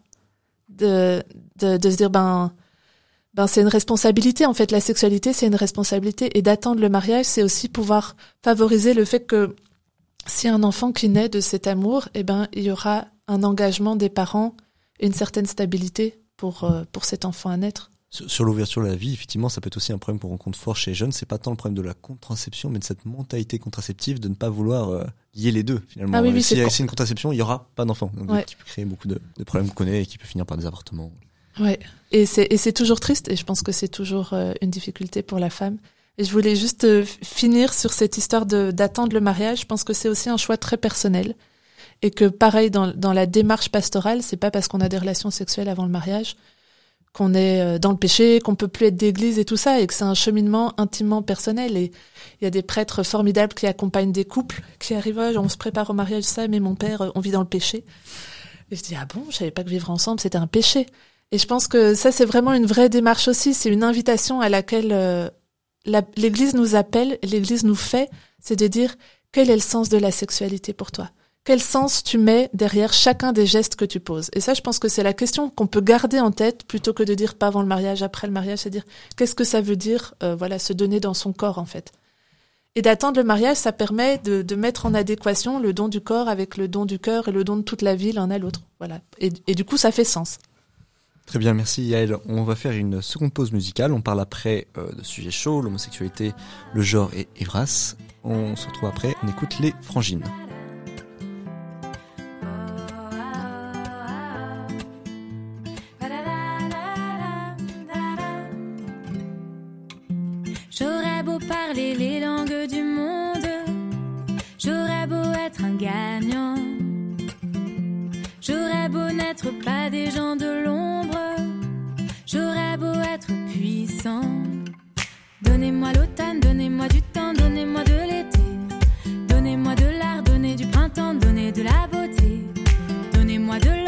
de, de, de se dire ben ben c'est une responsabilité en fait la sexualité c'est une responsabilité et d'attendre le mariage c'est aussi pouvoir favoriser le fait que si un enfant qui naît de cet amour eh ben il y aura un engagement des parents et une certaine stabilité pour euh, pour cet enfant à naître Sur, sur l'ouverture de la vie, effectivement, ça peut être aussi un problème qu'on rencontre fort chez les jeunes. C'est pas tant le problème de la contraception, mais de cette mentalité contraceptive de ne pas vouloir euh, lier les deux finalement. Ah oui, oui, si c'est une contraception, il y aura pas d'enfant, donc Ouais. qui peut créer beaucoup de, de problèmes qu'on connaît et qui peut finir par des avortements. Ouais. Et c'est et c'est toujours triste et je pense que c'est toujours euh, une difficulté pour la femme. Et je voulais juste euh, finir sur cette histoire de d'attendre le mariage. Je pense que c'est aussi un choix très personnel et que pareil dans dans la démarche pastorale, c'est pas parce qu'on a des relations sexuelles avant le mariage qu'on est euh, dans le péché, qu'on peut plus être d'église et tout ça et que c'est un cheminement intimement personnel et il y a des prêtres formidables qui accompagnent des couples qui arrivent, on se prépare au mariage ça mais mon père euh, on vit dans le péché. Et je dis ah bon, je savais pas que vivre ensemble c'était un péché. Et je pense que ça, c'est vraiment une vraie démarche aussi. C'est une invitation à laquelle euh, l'Église nous appelle, l'Église nous fait, c'est de dire quel est le sens de la sexualité pour toi? Quel sens tu mets derrière chacun des gestes que tu poses Et ça, je pense que c'est la question qu'on peut garder en tête plutôt que de dire pas avant le mariage, après le mariage, c'est dire qu'est-ce que ça veut dire, euh, voilà, se donner dans son corps en fait. Et d'attendre le mariage, ça permet de, mettre en adéquation le don du corps avec le don du cœur et le don de toute la vie l'un à l'autre. Voilà. Et, et du coup, ça fait sens. Très bien, merci Yael. On va faire une seconde pause musicale. On parle après euh, de sujets chauds, l'homosexualité, le genre et Evras. On se retrouve après, on écoute les frangines. Les langues du monde, j'aurais beau être un gagnant. J'aurais beau n'être pas des gens de l'ombre, j'aurais beau être puissant. Donnez-moi l'automne, donnez-moi du temps, donnez-moi de l'été. Donnez-moi de l'art, donnez du printemps, donnez de la beauté. Donnez-moi de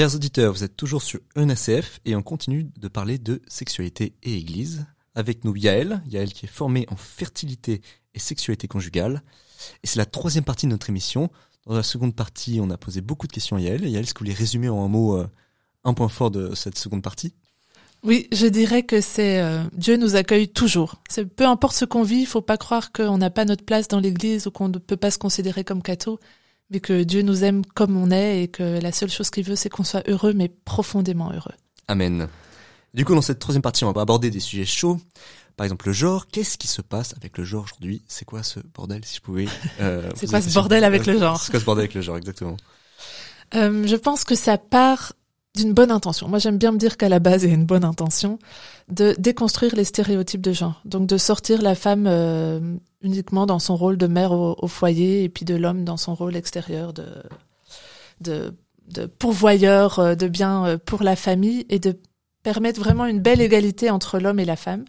Chers auditeurs, vous êtes toujours sur ENSCF et on continue de parler de sexualité et église. Avec nous Yael, Yael qui est formée en fertilité et sexualité conjugale. Et c'est la troisième partie de notre émission. Dans la seconde partie, on a posé beaucoup de questions à Yael. Yael, est-ce que vous voulez résumer en un mot euh, un point fort de cette seconde partie? Oui, je dirais que c'est euh, Dieu nous accueille toujours. C'est peu importe ce qu'on vit, il faut pas croire qu'on n'a pas notre place dans l'Église ou qu'on ne peut pas se considérer comme catho, mais que Dieu nous aime comme on est et que la seule chose qu'il veut, c'est qu'on soit heureux, mais profondément heureux. Amen. Du coup, dans cette troisième partie, on va aborder des sujets chauds. Par exemple, le genre. Qu'est-ce qui se passe avec le genre aujourd'hui? C'est quoi ce bordel, si je pouvais euh, C'est quoi ce bordel avec le genre? C'est quoi ce bordel avec le genre, exactement? Euh, je pense que ça part d'une bonne intention. Moi, j'aime bien me dire qu'à la base, il y a une bonne intention de déconstruire les stéréotypes de genre. Donc, de sortir la femme euh, uniquement dans son rôle de mère au, foyer et puis de l'homme dans son rôle extérieur de, de, de pourvoyeur euh, de biens euh, pour la famille et de permettre vraiment une belle égalité entre l'homme et la femme.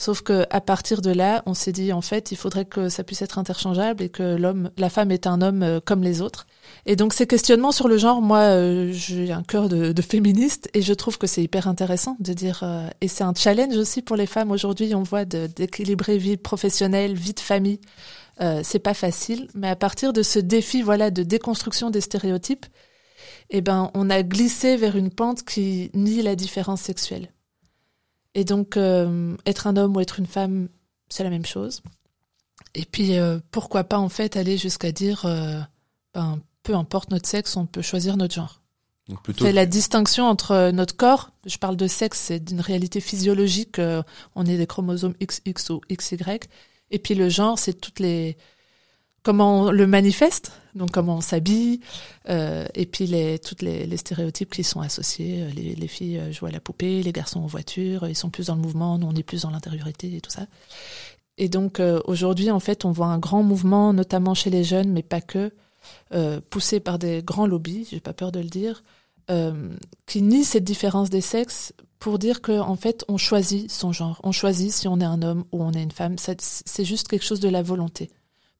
Sauf que à partir de là, on s'est dit en fait, il faudrait que ça puisse être interchangeable et que l'homme, la femme est un homme euh, comme les autres. Et donc ces questionnements sur le genre, moi, euh, j'ai un cœur de, féministe et je trouve que c'est hyper intéressant de dire. euh, et c'est un challenge aussi pour les femmes aujourd'hui. On voit d'équilibrer vie professionnelle, vie de famille. Euh, c'est pas facile, mais à partir de ce défi, voilà, de déconstruction des stéréotypes, eh ben, on a glissé vers une pente qui nie la différence sexuelle. Et donc, euh, être un homme ou être une femme, c'est la même chose. Et puis, euh, pourquoi pas en fait aller jusqu'à dire, euh, ben, peu importe notre sexe, on peut choisir notre genre. Donc plutôt. C'est la distinction entre notre corps, je parle de sexe, c'est d'une réalité physiologique, on est des chromosomes XX ou XY, et puis le genre, c'est toutes les comment on le manifeste, donc comment on s'habille, euh, et puis les toutes les, les stéréotypes qui sont associés. euh, Les, les filles euh, jouent à la poupée, les garçons en voiture, ils sont plus dans le mouvement, nous on est plus dans l'intériorité et tout ça. Et donc euh, aujourd'hui, en fait, on voit un grand mouvement, notamment chez les jeunes, mais pas que, euh, poussé par des grands lobbies, j'ai pas peur de le dire, euh, qui nie cette différence des sexes pour dire que en fait on choisit son genre, on choisit si on est un homme ou on est une femme. C'est juste quelque chose de la volonté.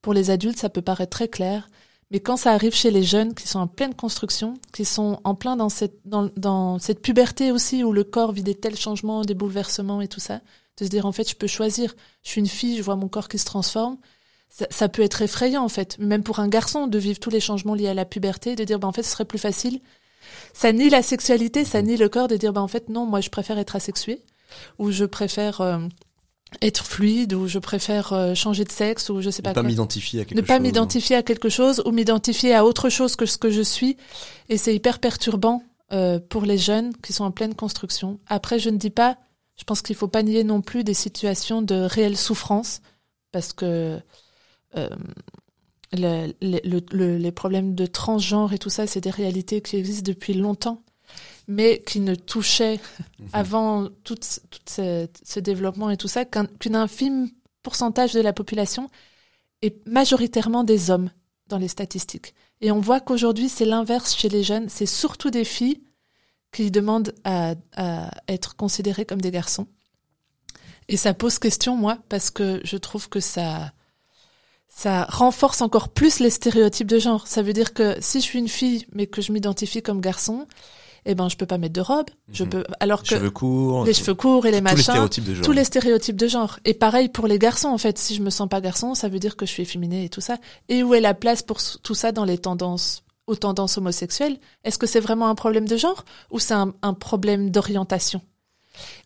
Pour les adultes, ça peut paraître très clair, mais quand ça arrive chez les jeunes qui sont en pleine construction, qui sont en plein dans cette dans, dans cette puberté aussi où le corps vit des tels changements, des bouleversements et tout ça, de se dire en fait je peux choisir. Je suis une fille, je vois mon corps qui se transforme. Ça, ça peut être effrayant en fait, même pour un garçon de vivre tous les changements liés à la puberté, de dire ben en fait ce serait plus facile ça nie la sexualité, ça nie le corps de dire bah en fait non, moi je préfère être asexué ou je préfère euh, être fluide ou je préfère euh, changer de sexe ou je sais Ne pas pas quoi. m'identifier à quelque Ne chose. pas m'identifier à quelque chose ou m'identifier à autre chose que ce que je suis et c'est hyper perturbant euh, pour les jeunes qui sont en pleine construction. Après je ne dis pas, je pense qu'il faut pas nier non plus des situations de réelle souffrance parce que euh, le- le- le- le- les problèmes de transgenre et tout ça, c'est des réalités qui existent depuis longtemps, mais qui ne touchaient Mhm. avant tout, ce- tout ce, ce développement et tout ça qu'un infime pourcentage de la population est majoritairement des hommes dans les statistiques. Et on voit qu'aujourd'hui, c'est l'inverse chez les jeunes. C'est surtout des filles qui demandent à, à être considérées comme des garçons. Et ça pose question, moi, parce que je trouve que ça, ça renforce encore plus les stéréotypes de genre. Ça veut dire que si je suis une fille, mais que je m'identifie comme garçon, eh ben, je peux pas mettre de robe. Je Mhm. peux, alors que Cheveux courts. les cheveux courts et les tous machins les stéréotypes de genre. tous les stéréotypes de genre. Et pareil pour les garçons, en fait. Si je me sens pas garçon, ça veut dire que je suis efféminé et tout ça. Et où est la place pour tout ça dans les tendances, aux tendances homosexuelles? Est-ce que c'est vraiment un problème de genre? Ou c'est un, un problème d'orientation?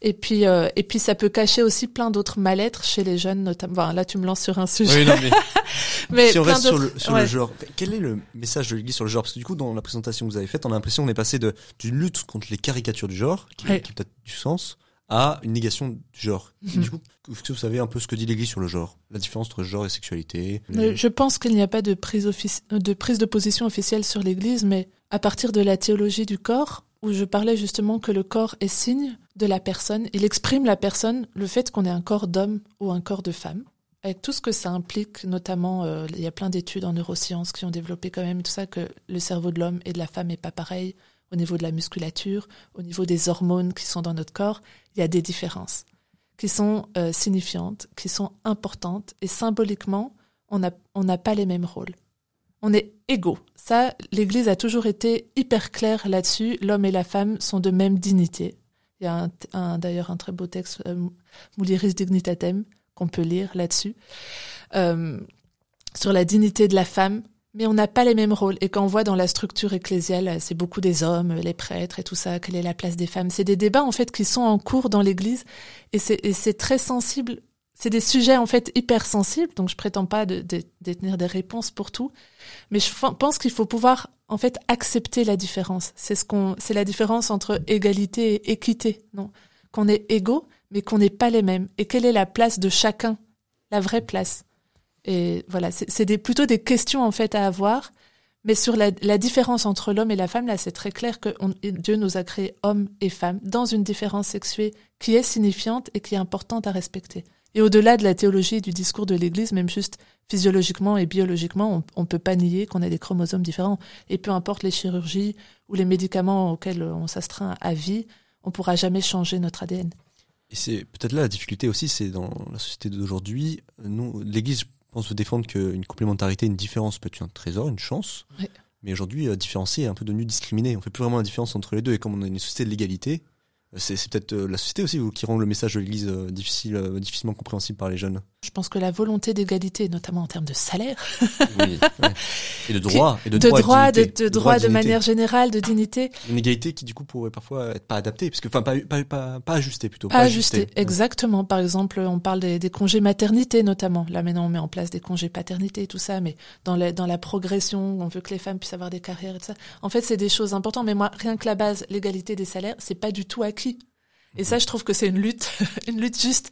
Et puis, euh, et puis ça peut cacher aussi plein d'autres mal-être chez les jeunes, notamment. Enfin, là, tu me lances sur un sujet. Oui, non, mais Mais si on reste sur le, sur ouais. le genre, quel est le message de l'Église sur le genre? Parce que du coup, dans la présentation que vous avez faite, on a l'impression qu'on est passé d'une lutte contre les caricatures du genre, qui, Ouais. qui a peut-être du sens, à une négation du genre. Mhm. Du coup, est-ce que vous savez un peu ce que dit l'Église sur le genre? La différence entre genre et sexualité Euh, Je pense qu'il n'y a pas de prise, offici- de prise de position officielle sur l'Église, mais à partir de la théologie du corps, où je parlais justement que le corps est signe de la personne, il exprime la personne, le fait qu'on ait un corps d'homme ou un corps de femme, avec tout ce que ça implique, notamment, euh, il y a plein d'études en neurosciences qui ont développé quand même tout ça, que le cerveau de l'homme et de la femme est pas pareil au niveau de la musculature, au niveau des hormones qui sont dans notre corps, il y a des différences qui sont euh, signifiantes, qui sont importantes, et symboliquement, on n'a pas les mêmes rôles. On est égaux. Ça, l'Église a toujours été hyper claire là-dessus. L'homme et la femme sont de même dignité. Il y a d'ailleurs un très beau texte, euh, Dignitatem, qu'on peut lire là-dessus, euh, sur la dignité de la femme. Mais on n'a pas les mêmes rôles. Et quand on voit dans la structure ecclésiale, c'est beaucoup des hommes, les prêtres et tout ça, quelle est la place des femmes. C'est des débats, en fait, qui sont en cours dans l'Église. Et c'est très sensible. C'est des sujets, en fait, hyper sensibles. Donc, je prétends pas de, détenir des réponses pour tout. Mais je pense qu'il faut pouvoir en fait accepter la différence. C'est la différence entre égalité et équité, non? Qu'on est égaux, mais qu'on n'est pas les mêmes. Et quelle est la place de chacun, la vraie place Et voilà, c'est plutôt des questions en fait à avoir. Mais sur la, différence entre l'homme et la femme, là, c'est très clair que Dieu nous a créés hommes et femmes dans une différence sexuée qui est signifiante et qui est importante à respecter. Et au-delà de la théologie et du discours de l'Église, même juste physiologiquement et biologiquement, on ne peut pas nier qu'on a des chromosomes différents. Et peu importe les chirurgies ou les médicaments auxquels on s'astreint à vie, on pourra jamais changer notre ADN. Et c'est peut-être là la difficulté aussi, c'est dans la société d'aujourd'hui, nous, l'Église, je pense, veut défendre qu'une complémentarité, une différence peut être un trésor, une chance. Mais aujourd'hui, euh, différencier est un peu devenu discriminé. On fait plus vraiment la différence entre les deux. Et comme on a une société de l'égalité, c'est peut-être euh, la société aussi qui rend le message de l'Église euh, difficile, euh, difficilement compréhensible par les jeunes. Je pense que la volonté d'égalité, notamment en termes de salaire, oui, et de droit, et de, de droit, de, de, droit, de, manière générale, de dignité. Une égalité qui du coup pourrait parfois être pas adaptée, parce que enfin pas pas pas, pas ajustée plutôt. Pas, ajustée, exactement. Par exemple, on parle des, des, congés maternité notamment. Là maintenant, on met en place des congés paternité et tout ça, mais dans la dans la progression, on veut que les femmes puissent avoir des carrières et tout ça. En fait, c'est des choses importantes. Mais moi, rien que la base, l'égalité des salaires, c'est pas du tout acquis et ça, je trouve que c'est une lutte, une lutte juste.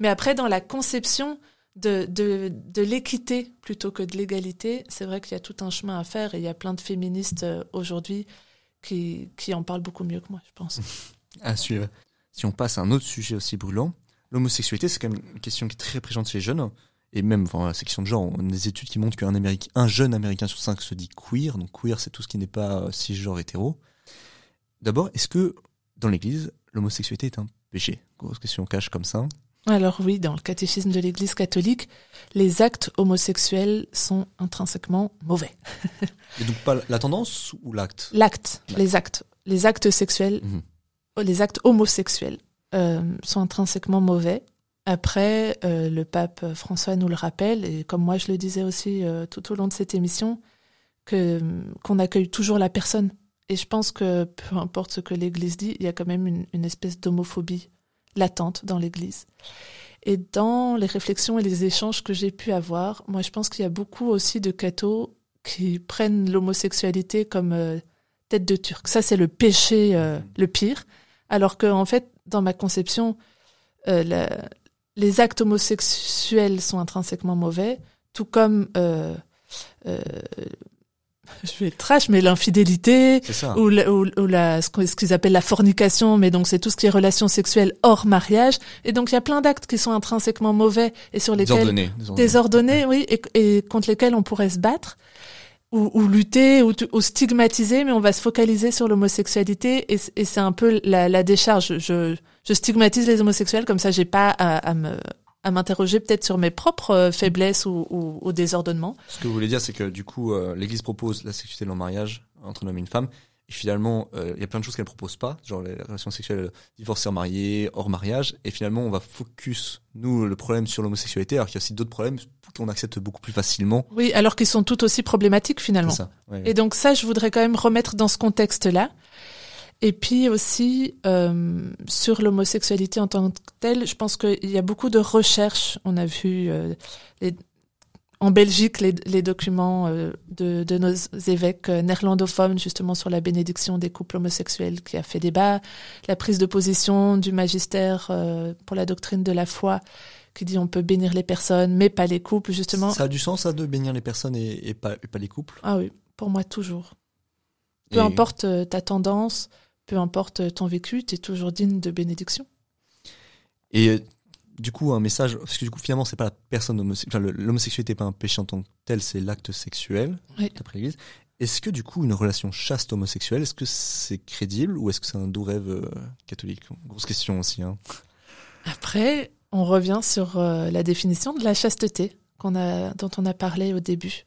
Mais après, dans la conception de, de, de l'équité plutôt que de l'égalité, c'est vrai qu'il y a tout un chemin à faire et il y a plein de féministes euh, aujourd'hui qui, qui en parlent beaucoup mieux que moi, je pense. à suivre. Si on passe à un autre sujet aussi brûlant, l'homosexualité, c'est quand même une question qui est très présente chez les jeunes. Et même, enfin, la section de genre, on a des études qui montrent qu'un jeune Américain sur cinq se dit queer. Donc queer, c'est tout ce qui n'est pas euh, cisgenre hétéro. D'abord, est-ce que dans l'Église, l'homosexualité est un péché Grosse question cache comme ça. Alors oui, dans le catéchisme de l'Église catholique, les actes homosexuels sont intrinsèquement mauvais. Et donc pas la tendance ou l'acte? L'acte, les actes. Les actes sexuels, mhm. les actes homosexuels euh, sont intrinsèquement mauvais. Après, euh, le pape François nous le rappelle, et comme moi je le disais aussi euh, tout au long de cette émission, que qu'on accueille toujours la personne et je pense que peu importe ce que l'Église dit, il y a quand même une, une espèce d'homophobie latente dans l'Église. Et dans les réflexions et les échanges que j'ai pu avoir, moi je pense qu'il y a beaucoup aussi de cathos qui prennent l'homosexualité comme euh, tête de turc. Ça c'est le péché euh, le pire. Alors que en fait, dans ma conception, euh, la, les actes homosexuels sont intrinsèquement mauvais, tout comme je vais trash, mais l'infidélité ou, la, ou, la, ce qu'ils appellent la fornication, mais donc c'est tout ce qui est relation sexuelle hors mariage. Et donc il y a plein d'actes qui sont intrinsèquement mauvais et sur lesquels désordonnés, désordonnés, oui, et, et, contre lesquels on pourrait se battre ou, ou lutter ou, ou, stigmatiser, mais on va se focaliser sur l'homosexualité et, et c'est un peu la, la décharge. Je, je stigmatise les homosexuels comme ça, j'ai pas à, à me à m'interroger peut-être sur mes propres euh, faiblesses ou, ou, ou, désordonnements. Ce que vous voulez dire, c'est que du coup, euh, l'Église propose la sexualité dans le mariage entre un homme et une femme. Et finalement, euh, il y a plein de choses qu'elle propose pas, genre les relations sexuelles divorcées en marié, hors mariage. Et finalement, on va focus, nous, le problème sur l'homosexualité, alors qu'il y a aussi d'autres problèmes qu'on accepte beaucoup plus facilement. Oui, alors qu'ils sont tout aussi problématiques finalement. Ça, Et donc ça, je voudrais quand même remettre dans ce contexte-là. Et puis aussi euh, sur l'homosexualité en tant que telle, je pense qu'il y a beaucoup de recherches. On a vu euh, les, en Belgique les, les documents euh, de, de, nos évêques néerlandophones justement sur la bénédiction des couples homosexuels qui a fait débat, la prise de position du magistère pour la doctrine de la foi qui dit on peut bénir les personnes mais pas les couples justement. Ça a du sens ça de bénir les personnes et, et, pas, et pas les couples? Ah oui, pour moi toujours. Peu importe ta tendance, peu importe ton vécu, tu es toujours digne de bénédiction. Et euh, du coup, un message, parce que du coup, finalement, c'est pas la personne homosexuelle, l'homosexualité n'est pas un péché en tant que tel, c'est l'acte sexuel, d'après l'Église. Est-ce que du coup, une relation chaste homosexuelle, est-ce que c'est crédible ou est-ce que c'est un doux rêve euh, catholique? Grosse question aussi. Hein. Après, on revient sur euh, la définition de la chasteté qu'on a, dont on a parlé au début.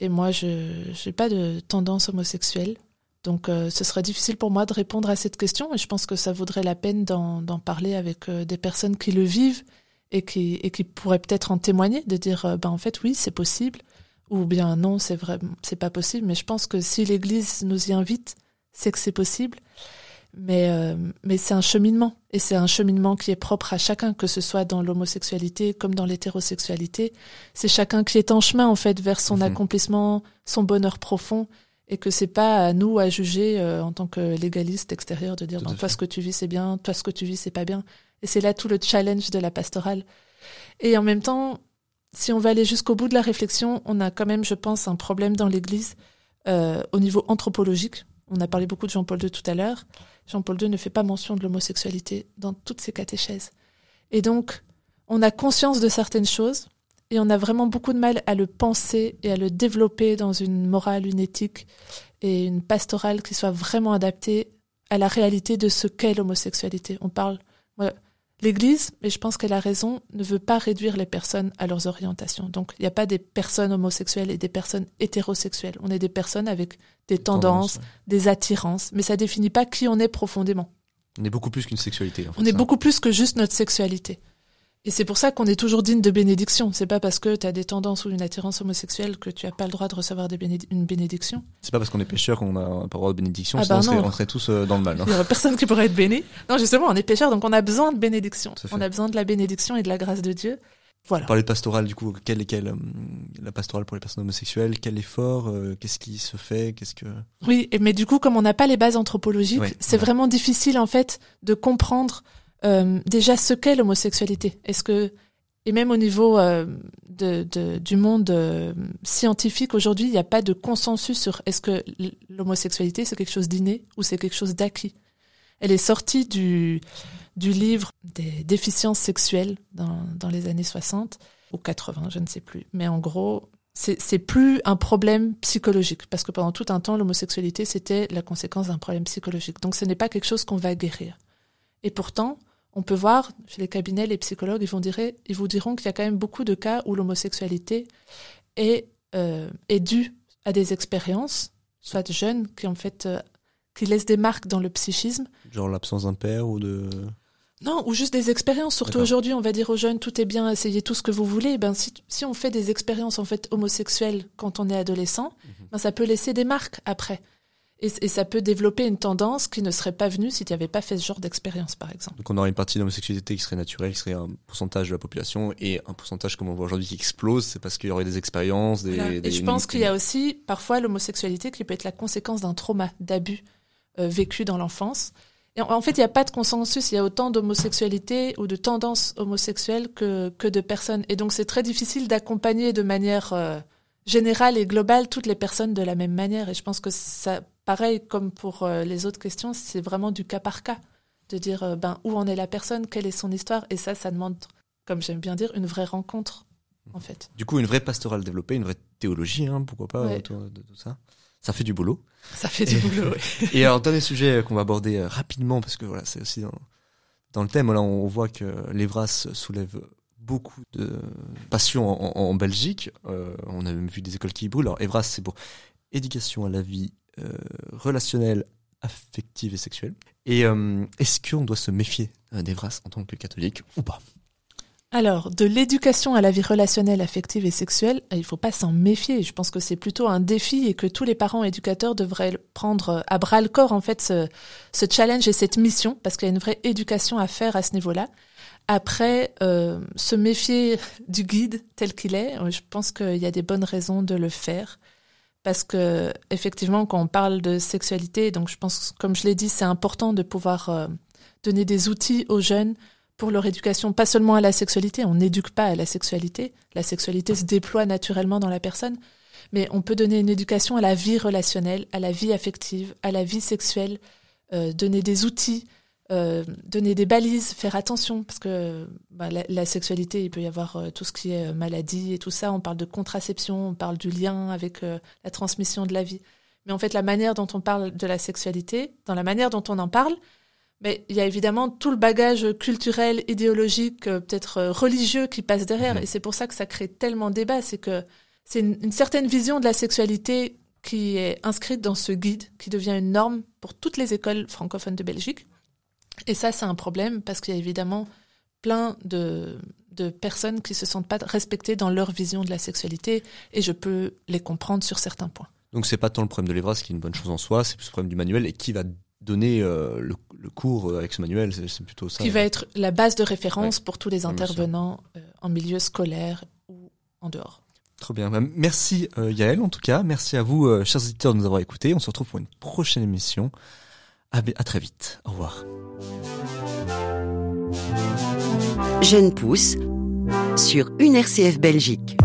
Et moi, je n'ai pas de tendance homosexuelle. Donc euh, ce serait difficile pour moi de répondre à cette question et je pense que ça vaudrait la peine d'en parler avec euh, des personnes qui le vivent et qui, et qui pourraient peut-être en témoigner, de dire euh, ben en fait oui c'est possible ou bien non c'est vrai c'est pas possible. Mais je pense que si l'Église nous y invite, c'est que c'est possible. Mais mais c'est un cheminement et c'est un cheminement qui est propre à chacun, que ce soit dans l'homosexualité comme dans l'hétérosexualité. C'est chacun qui est en chemin en fait vers son mmh accomplissement, son bonheur profond et que c'est pas à nous à juger euh, en tant que légaliste extérieur de dire non, toi ce que tu vis c'est bien, toi ce que tu vis c'est pas bien. Et c'est là tout le challenge de la pastorale. Et en même temps, si on va aller jusqu'au bout de la réflexion, on a quand même, je pense, un problème dans l'Église euh, au niveau anthropologique. On a parlé beaucoup de Jean-Paul II tout à l'heure. Jean-Paul II ne fait pas mention de l'homosexualité dans toutes ses catéchèses. Et donc, on a conscience de certaines choses et on a vraiment beaucoup de mal à le penser et à le développer dans une morale, une éthique et une pastorale qui soit vraiment adaptée à la réalité de ce qu'est l'homosexualité. On parle, l'Église, et je pense qu'elle a raison, ne veut pas réduire les personnes à leurs orientations. Donc, il n'y a pas des personnes homosexuelles et des personnes hétérosexuelles. On est des personnes avec des tendances, des attirances, mais ça définit pas qui on est profondément. On est beaucoup plus qu'une sexualité. en fait, On est ça. beaucoup plus que juste notre sexualité. Et c'est pour ça qu'on est toujours digne de bénédiction. C'est pas parce que tu as des tendances ou une attirance homosexuelle que tu as pas le droit de recevoir des une bénédiction. C'est pas parce qu'on est pécheur qu'on a pas le droit de bénédiction, Ah sinon bah on, serait, on tous euh, dans le mal. hein. Il y aurait personne qui pourrait être béni. Non, justement, on est pécheur, donc on a besoin de bénédiction. On a besoin de la bénédiction et de la grâce de Dieu. Voilà. Parler de pastorale, du coup, quel est euh, la pastorale pour les personnes homosexuelles, quel effort, euh, qu'est-ce qui se fait, qu'est-ce que... Oui, mais du coup, comme on n'a pas les bases anthropologiques, Ouais, c'est ouais. vraiment difficile en fait de comprendre euh, déjà ce qu'est l'homosexualité. Est-ce que et même au niveau euh, de, de- du monde euh, scientifique aujourd'hui, il n'y a pas de consensus sur est-ce que l'homosexualité c'est quelque chose d'inné ou c'est quelque chose d'acquis? Elle est sortie du du livre des déficiences sexuelles dans, dans les années 60 ou 80, je ne sais plus. Mais en gros, c'est plus un problème psychologique parce que pendant tout un temps l'homosexualité c'était la conséquence d'un problème psychologique donc ce n'est pas quelque chose qu'on va guérir et pourtant on peut voir chez les cabinets les psychologues ils vont dire ils vous diront qu'il y a quand même beaucoup de cas où l'homosexualité est euh, est due à des expériences soit de jeunes qui en fait euh, qui laissent des marques dans le psychisme Genre l'absence d'un père ou de... non, ou juste des expériences. Surtout aujourd'hui, on va dire aux jeunes, tout est bien, essayez tout ce que vous voulez. Ben, si, si on fait des expériences en fait homosexuelles quand on est adolescent, ben, ça peut laisser des marques après. Et, et ça peut développer une tendance qui ne serait pas venue si tu n'avais pas fait ce genre d'expérience, par exemple. Donc on aurait une partie d'homosexualité qui serait naturelle, qui serait un pourcentage de la population, et un pourcentage, comme on voit aujourd'hui, qui explose, c'est parce qu'il y aurait des expériences, des... Voilà. des- Et je pense qu'il y a aussi parfois l'homosexualité qui peut être la conséquence d'un trauma, d'abus euh, vécu dans l'enfance. Et en, en fait, il n'y a pas de consensus. Il y a autant d'homosexualité ou de tendances homosexuelles que, que de personnes. Et donc, c'est très difficile d'accompagner de manière euh, générale et globale toutes les personnes de la même manière. Et je pense que ça, pareil comme pour euh, les autres questions, c'est vraiment du cas par cas. De dire euh, ben, où en est la personne, quelle est son histoire. Et ça, ça demande, comme j'aime bien dire, une vraie rencontre, en fait. Du coup, une vraie pastorale développée, une vraie théologie, hein, pourquoi pas, Ouais. autour de tout ça. Ça fait du boulot. Ça fait du boulot, oui. Et alors, dernier sujet qu'on va aborder euh, rapidement, parce que voilà, c'est aussi dans, dans le thème, là, on voit que l'Evras soulève beaucoup de passion en, Belgique. Euh, on a même vu des écoles qui brûlent. Alors, Evras, c'est pour éducation à la vie relationnelle, affective et sexuelle. Et euh, est-ce qu'on doit se méfier euh, d'Evras en tant que catholique ou pas? Alors, de l'éducation à la vie relationnelle, affective et sexuelle, il faut pas s'en méfier. Je pense que c'est plutôt un défi et que tous les parents éducateurs devraient prendre à bras le corps, en fait, ce, challenge et cette mission, parce qu'il y a une vraie éducation à faire à ce niveau-là. Après, euh, se méfier du guide tel qu'il est, euh, je pense qu'il y a des bonnes raisons de le faire. Parce que, effectivement, quand on parle de sexualité, donc je pense, comme je l'ai dit, c'est important de pouvoir euh, donner des outils aux jeunes pour leur éducation, pas seulement à la sexualité, on n'éduque pas à la sexualité, la sexualité se déploie naturellement dans la personne, mais on peut donner une éducation à la vie relationnelle, à la vie affective, à la vie sexuelle, euh, donner des outils, euh, donner des balises, faire attention, parce que bah, la, la sexualité, il peut y avoir euh, tout ce qui est euh, maladie et tout ça, on parle de contraception, on parle du lien avec euh, la transmission de la vie. Mais en fait, la manière dont on parle de la sexualité, dans la manière dont on en parle, mais il y a évidemment tout le bagage culturel, idéologique, peut-être religieux qui passe derrière. Mhm. Et c'est pour ça que ça crée tellement de débats. C'est que c'est une, une certaine vision de la sexualité qui est inscrite dans ce guide, qui devient une norme pour toutes les écoles francophones de Belgique. Et ça, c'est un problème parce qu'il y a évidemment plein de, personnes qui se sentent pas respectées dans leur vision de la sexualité et je peux les comprendre sur certains points. Donc c'est pas tant le problème de l'Evra, ce qui est une bonne chose en soi, c'est plus le problème du manuel et qui va donner euh, le, cours euh, avec ce manuel, c'est plutôt ça. Qui va hein. être la base de référence pour tous les intervenants euh, en milieu scolaire ou en dehors. Trop bien. Bah, merci euh, Yael en tout cas. Merci à vous, chers auditeurs, de nous avoir écoutés. On se retrouve pour une prochaine émission. Ah, à, très vite. Au revoir. Jeune pousse sur une RCF Belgique.